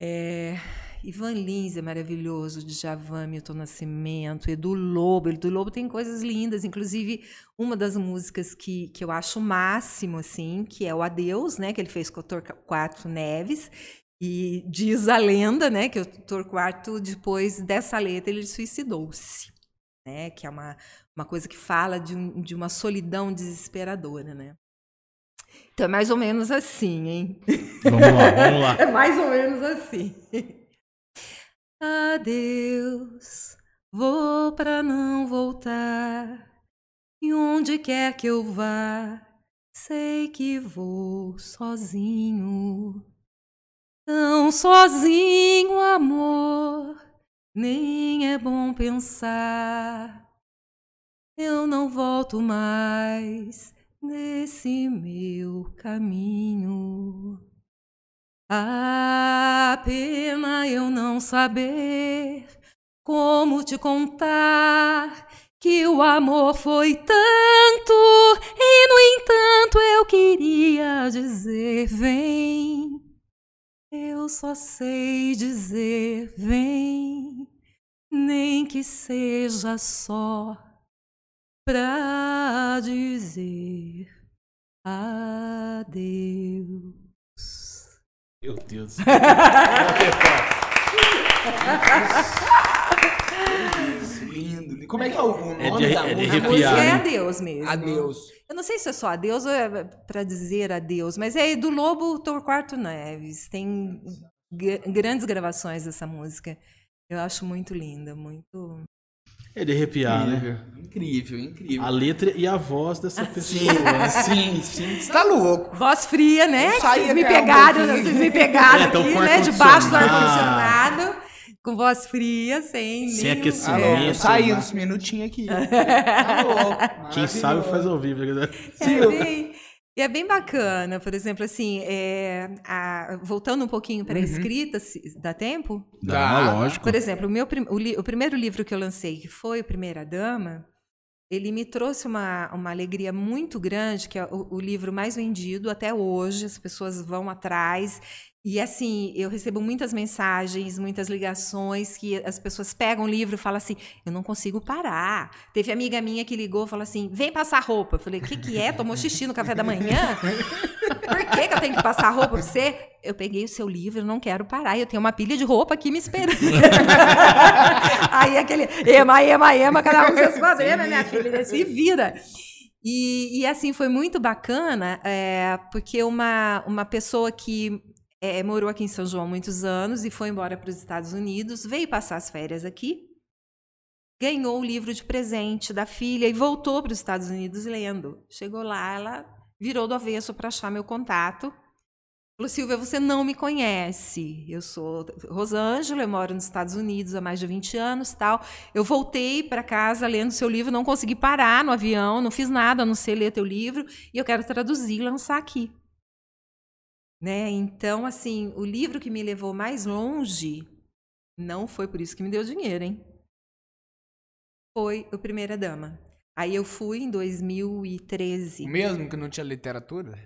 É, Ivan Lins é maravilhoso, Djavan, Milton Nascimento, Edu Lobo. Edu Lobo tem coisas lindas, inclusive uma das músicas que, que eu acho o máximo, assim, que é o Adeus, né, que ele fez com o Torquato Neves. E diz a lenda, né, que o Torquato, depois dessa letra, ele suicidou-se, né, que é uma, uma coisa que fala de, um- de uma solidão desesperadora, né. Então é mais ou menos assim, hein? Vamos lá, vamos lá. É mais ou menos assim. Adeus, vou pra não voltar. E onde quer que eu vá, sei que vou sozinho. Tão sozinho, amor, nem é bom pensar. Eu não volto mais nesse meu caminho. A pena eu não saber como te contar que o amor foi tanto e no entanto eu queria dizer vem. Eu só sei dizer vem. nem que seja só pra dizer adeus. Meu Deus. Lindo. Como é que é o nome É de- da é de música? A música arrepiar, é hein? adeus mesmo. Adeus. Eu não sei se é só adeus ou é para dizer adeus, mas é do Lobo Torquato Neves. Tem grandes gravações dessa música. Eu acho muito linda, muito. É de arrepiar, né? Incrível, incrível, incrível. A letra e a voz dessa pessoa. Sim, sim. Você tá louco. Voz fria, né? Vocês me um pegaram, pouquinho. vocês me pegaram É, aqui, né? Debaixo do ar-condicionado. Com voz fria, sem. Sem nenhum- aquecimento. Ah, É. eu saí uns minutinhos aqui. Tá louco. Quem sabe faz ao vivo. né? É bem, e é bem bacana, por exemplo, assim, é, a- voltando um pouquinho para a escrita, se- dá tempo? Dá, lógico. Por exemplo, o, meu, prim- o, li- o primeiro livro que eu lancei, que foi o Primeira Dama, ele me trouxe uma, uma alegria muito grande, que é o, o livro mais vendido até hoje, as pessoas vão atrás. E assim, eu recebo muitas mensagens, muitas ligações que as pessoas pegam o livro e falam assim: eu não consigo parar. Teve amiga minha que ligou e falou assim: vem passar roupa. Eu falei: o que, que é? Tomou xixi no café da manhã? Por que, que eu tenho que passar roupa pra você? Eu peguei o seu livro, eu não quero parar. Eu tenho uma pilha de roupa aqui me esperando. Aí aquele ema, ema, ema, cada um com seus quadrinhos, minha filha, se vira. E, e, assim, foi muito bacana, é, porque uma, uma pessoa que é, morou aqui em São João há muitos anos e foi embora para os Estados Unidos, veio passar as férias aqui, ganhou o livro de presente da filha e voltou para os Estados Unidos lendo. Chegou lá, ela virou do avesso para achar meu contato. Falou, Silvia, você não me conhece. Eu sou Rosângela, eu moro nos Estados Unidos há mais de 20 anos tal. Eu voltei para casa lendo seu livro, não consegui parar no avião, não fiz nada a não ser ler teu livro, e eu quero traduzir e lançar aqui. Né? Então, assim, o livro que me levou mais longe não foi por isso que me deu dinheiro, hein? Foi o Primeira Dama. Aí eu fui em 2013. Mesmo que não tinha literatura?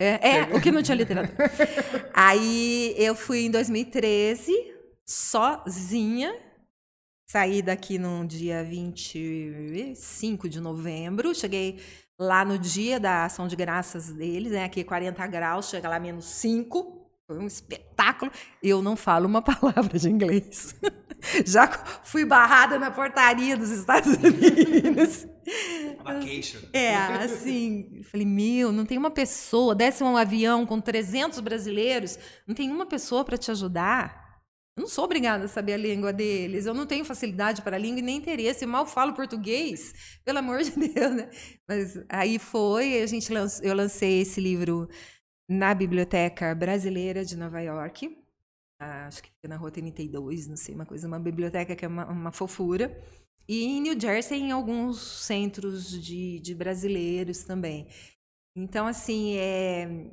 É, é, o que não tinha literatura. Aí eu fui em 2013, sozinha. Saí daqui no dia 25 de novembro. Cheguei lá no dia da ação de graças deles, né? Aqui 40 graus, chega lá menos 5. Foi um espetáculo. Eu não falo uma palavra de inglês. Já fui barrada na portaria dos Estados Unidos. Vacation. É, assim, falei, meu, não tem uma pessoa, desce um avião com 300 brasileiros, não tem uma pessoa para te ajudar. Eu não sou obrigada a saber a língua deles, eu não tenho facilidade para a língua e nem interesse, eu mal falo português, pelo amor de Deus, né? Mas aí foi, a gente lanç, eu lancei esse livro na Biblioteca Brasileira de Nova York, acho que fica na Rua 32, não sei, uma coisa, uma biblioteca que é uma, uma fofura. E em New Jersey, em alguns centros de, de brasileiros também. Então, assim, é,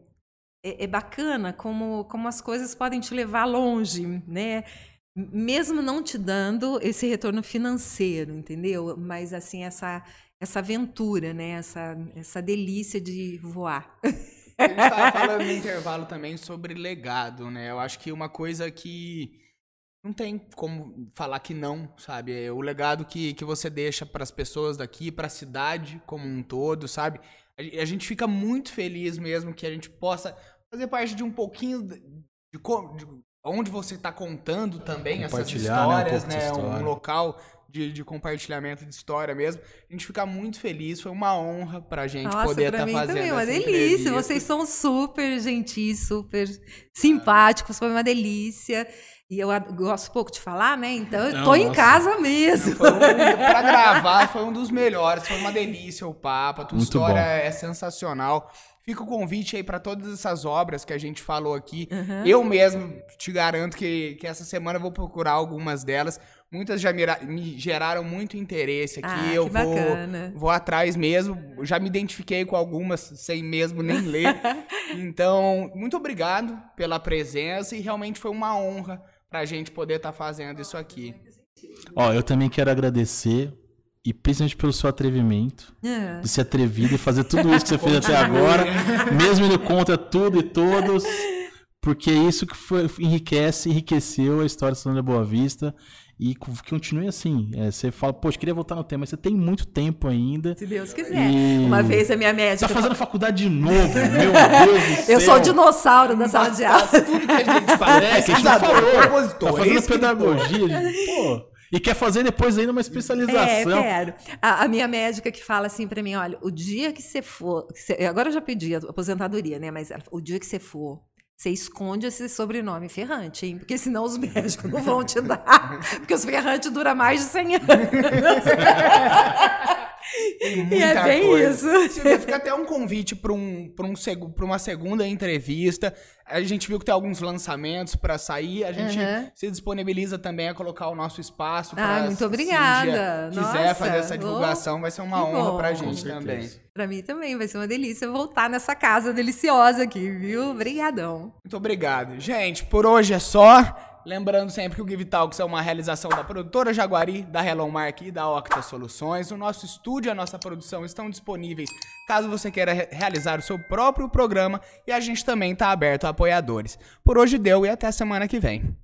é, é, bacana como, como as coisas podem te levar longe, né? Mesmo não te dando esse retorno financeiro, entendeu? Mas, assim, essa, essa aventura, né? Essa, essa delícia de voar. A gente tava falando no intervalo também sobre legado, né? Eu acho que uma coisa que não tem como falar que não, sabe? É o legado que, que você deixa para as pessoas daqui, para a cidade como um todo, sabe? A, gente fica muito feliz mesmo que a gente possa fazer parte de um pouquinho de, de, de onde você está contando também essas histórias, né? Um, né? um local de, de, compartilhamento de história mesmo. A gente fica muito feliz, foi uma honra pra gente Nossa, poder estar tá fazendo também, uma essa delícia. entrevista. Vocês são super gentis, super simpáticos, foi uma delícia. E eu gosto pouco de falar, né? Então eu tô em casa mesmo. Não, um, pra gravar foi um dos melhores, foi uma delícia o papo, a tua Muito história bom. é sensacional. Fica o convite aí para todas essas obras que a gente falou aqui. Uhum. Eu mesmo te garanto que, que essa semana eu vou procurar algumas delas. Muitas já me, me geraram muito interesse aqui. Ah, eu vou, bacana. vou atrás mesmo. Já me identifiquei com algumas sem mesmo nem ler. então, muito obrigado pela presença e realmente foi uma honra pra gente poder estar tá fazendo isso aqui. Ó, eu também quero agradecer e principalmente pelo seu atrevimento É. de ser atrevido e fazer tudo isso que você fez até agora, mesmo indo contra tudo e todos, porque isso que foi, enriquece, enriqueceu a história de Santa Boa Vista E continue assim. É, você fala, poxa, queria voltar no tema, mas você tem muito tempo ainda. Se Deus quiser. E... Uma vez a minha médica. Tá fazendo faculdade de novo, meu Deus do céu. Eu sou o dinossauro da sala de aula. Tudo que a gente faz, é, que a gente falou, tá fazendo pedagogia. Pô. E quer fazer depois ainda uma especialização. É, quero. A, a, minha médica que fala assim para mim, olha, o dia que você for, que você, agora eu já pedi a aposentadoria, né? Mas ela, o dia que você for você esconde esse sobrenome Ferrante, hein? Porque senão os médicos não vão te dar. Porque os Ferrante dura mais de 100 anos. e é bem coisa. isso. Fica até um convite para um, um, uma segunda entrevista. A gente viu que tem alguns lançamentos para sair. A gente uhum. se disponibiliza também a colocar o nosso espaço. Pra, ah, muito obrigada. Se quiser Nossa, fazer essa divulgação, oh, vai ser uma honra para a gente também. Para mim também, vai ser uma delícia voltar nessa casa deliciosa aqui, viu? Obrigadão. Muito obrigado. Gente, por hoje é só. Lembrando sempre que o Give Talks é uma realização da produtora Jaguari, da Hello Mark e da Octa Soluções. O nosso estúdio e a nossa produção estão disponíveis caso você queira re realizar o seu próprio programa e a gente também está aberto a apoiadores. Por hoje deu e até semana que vem.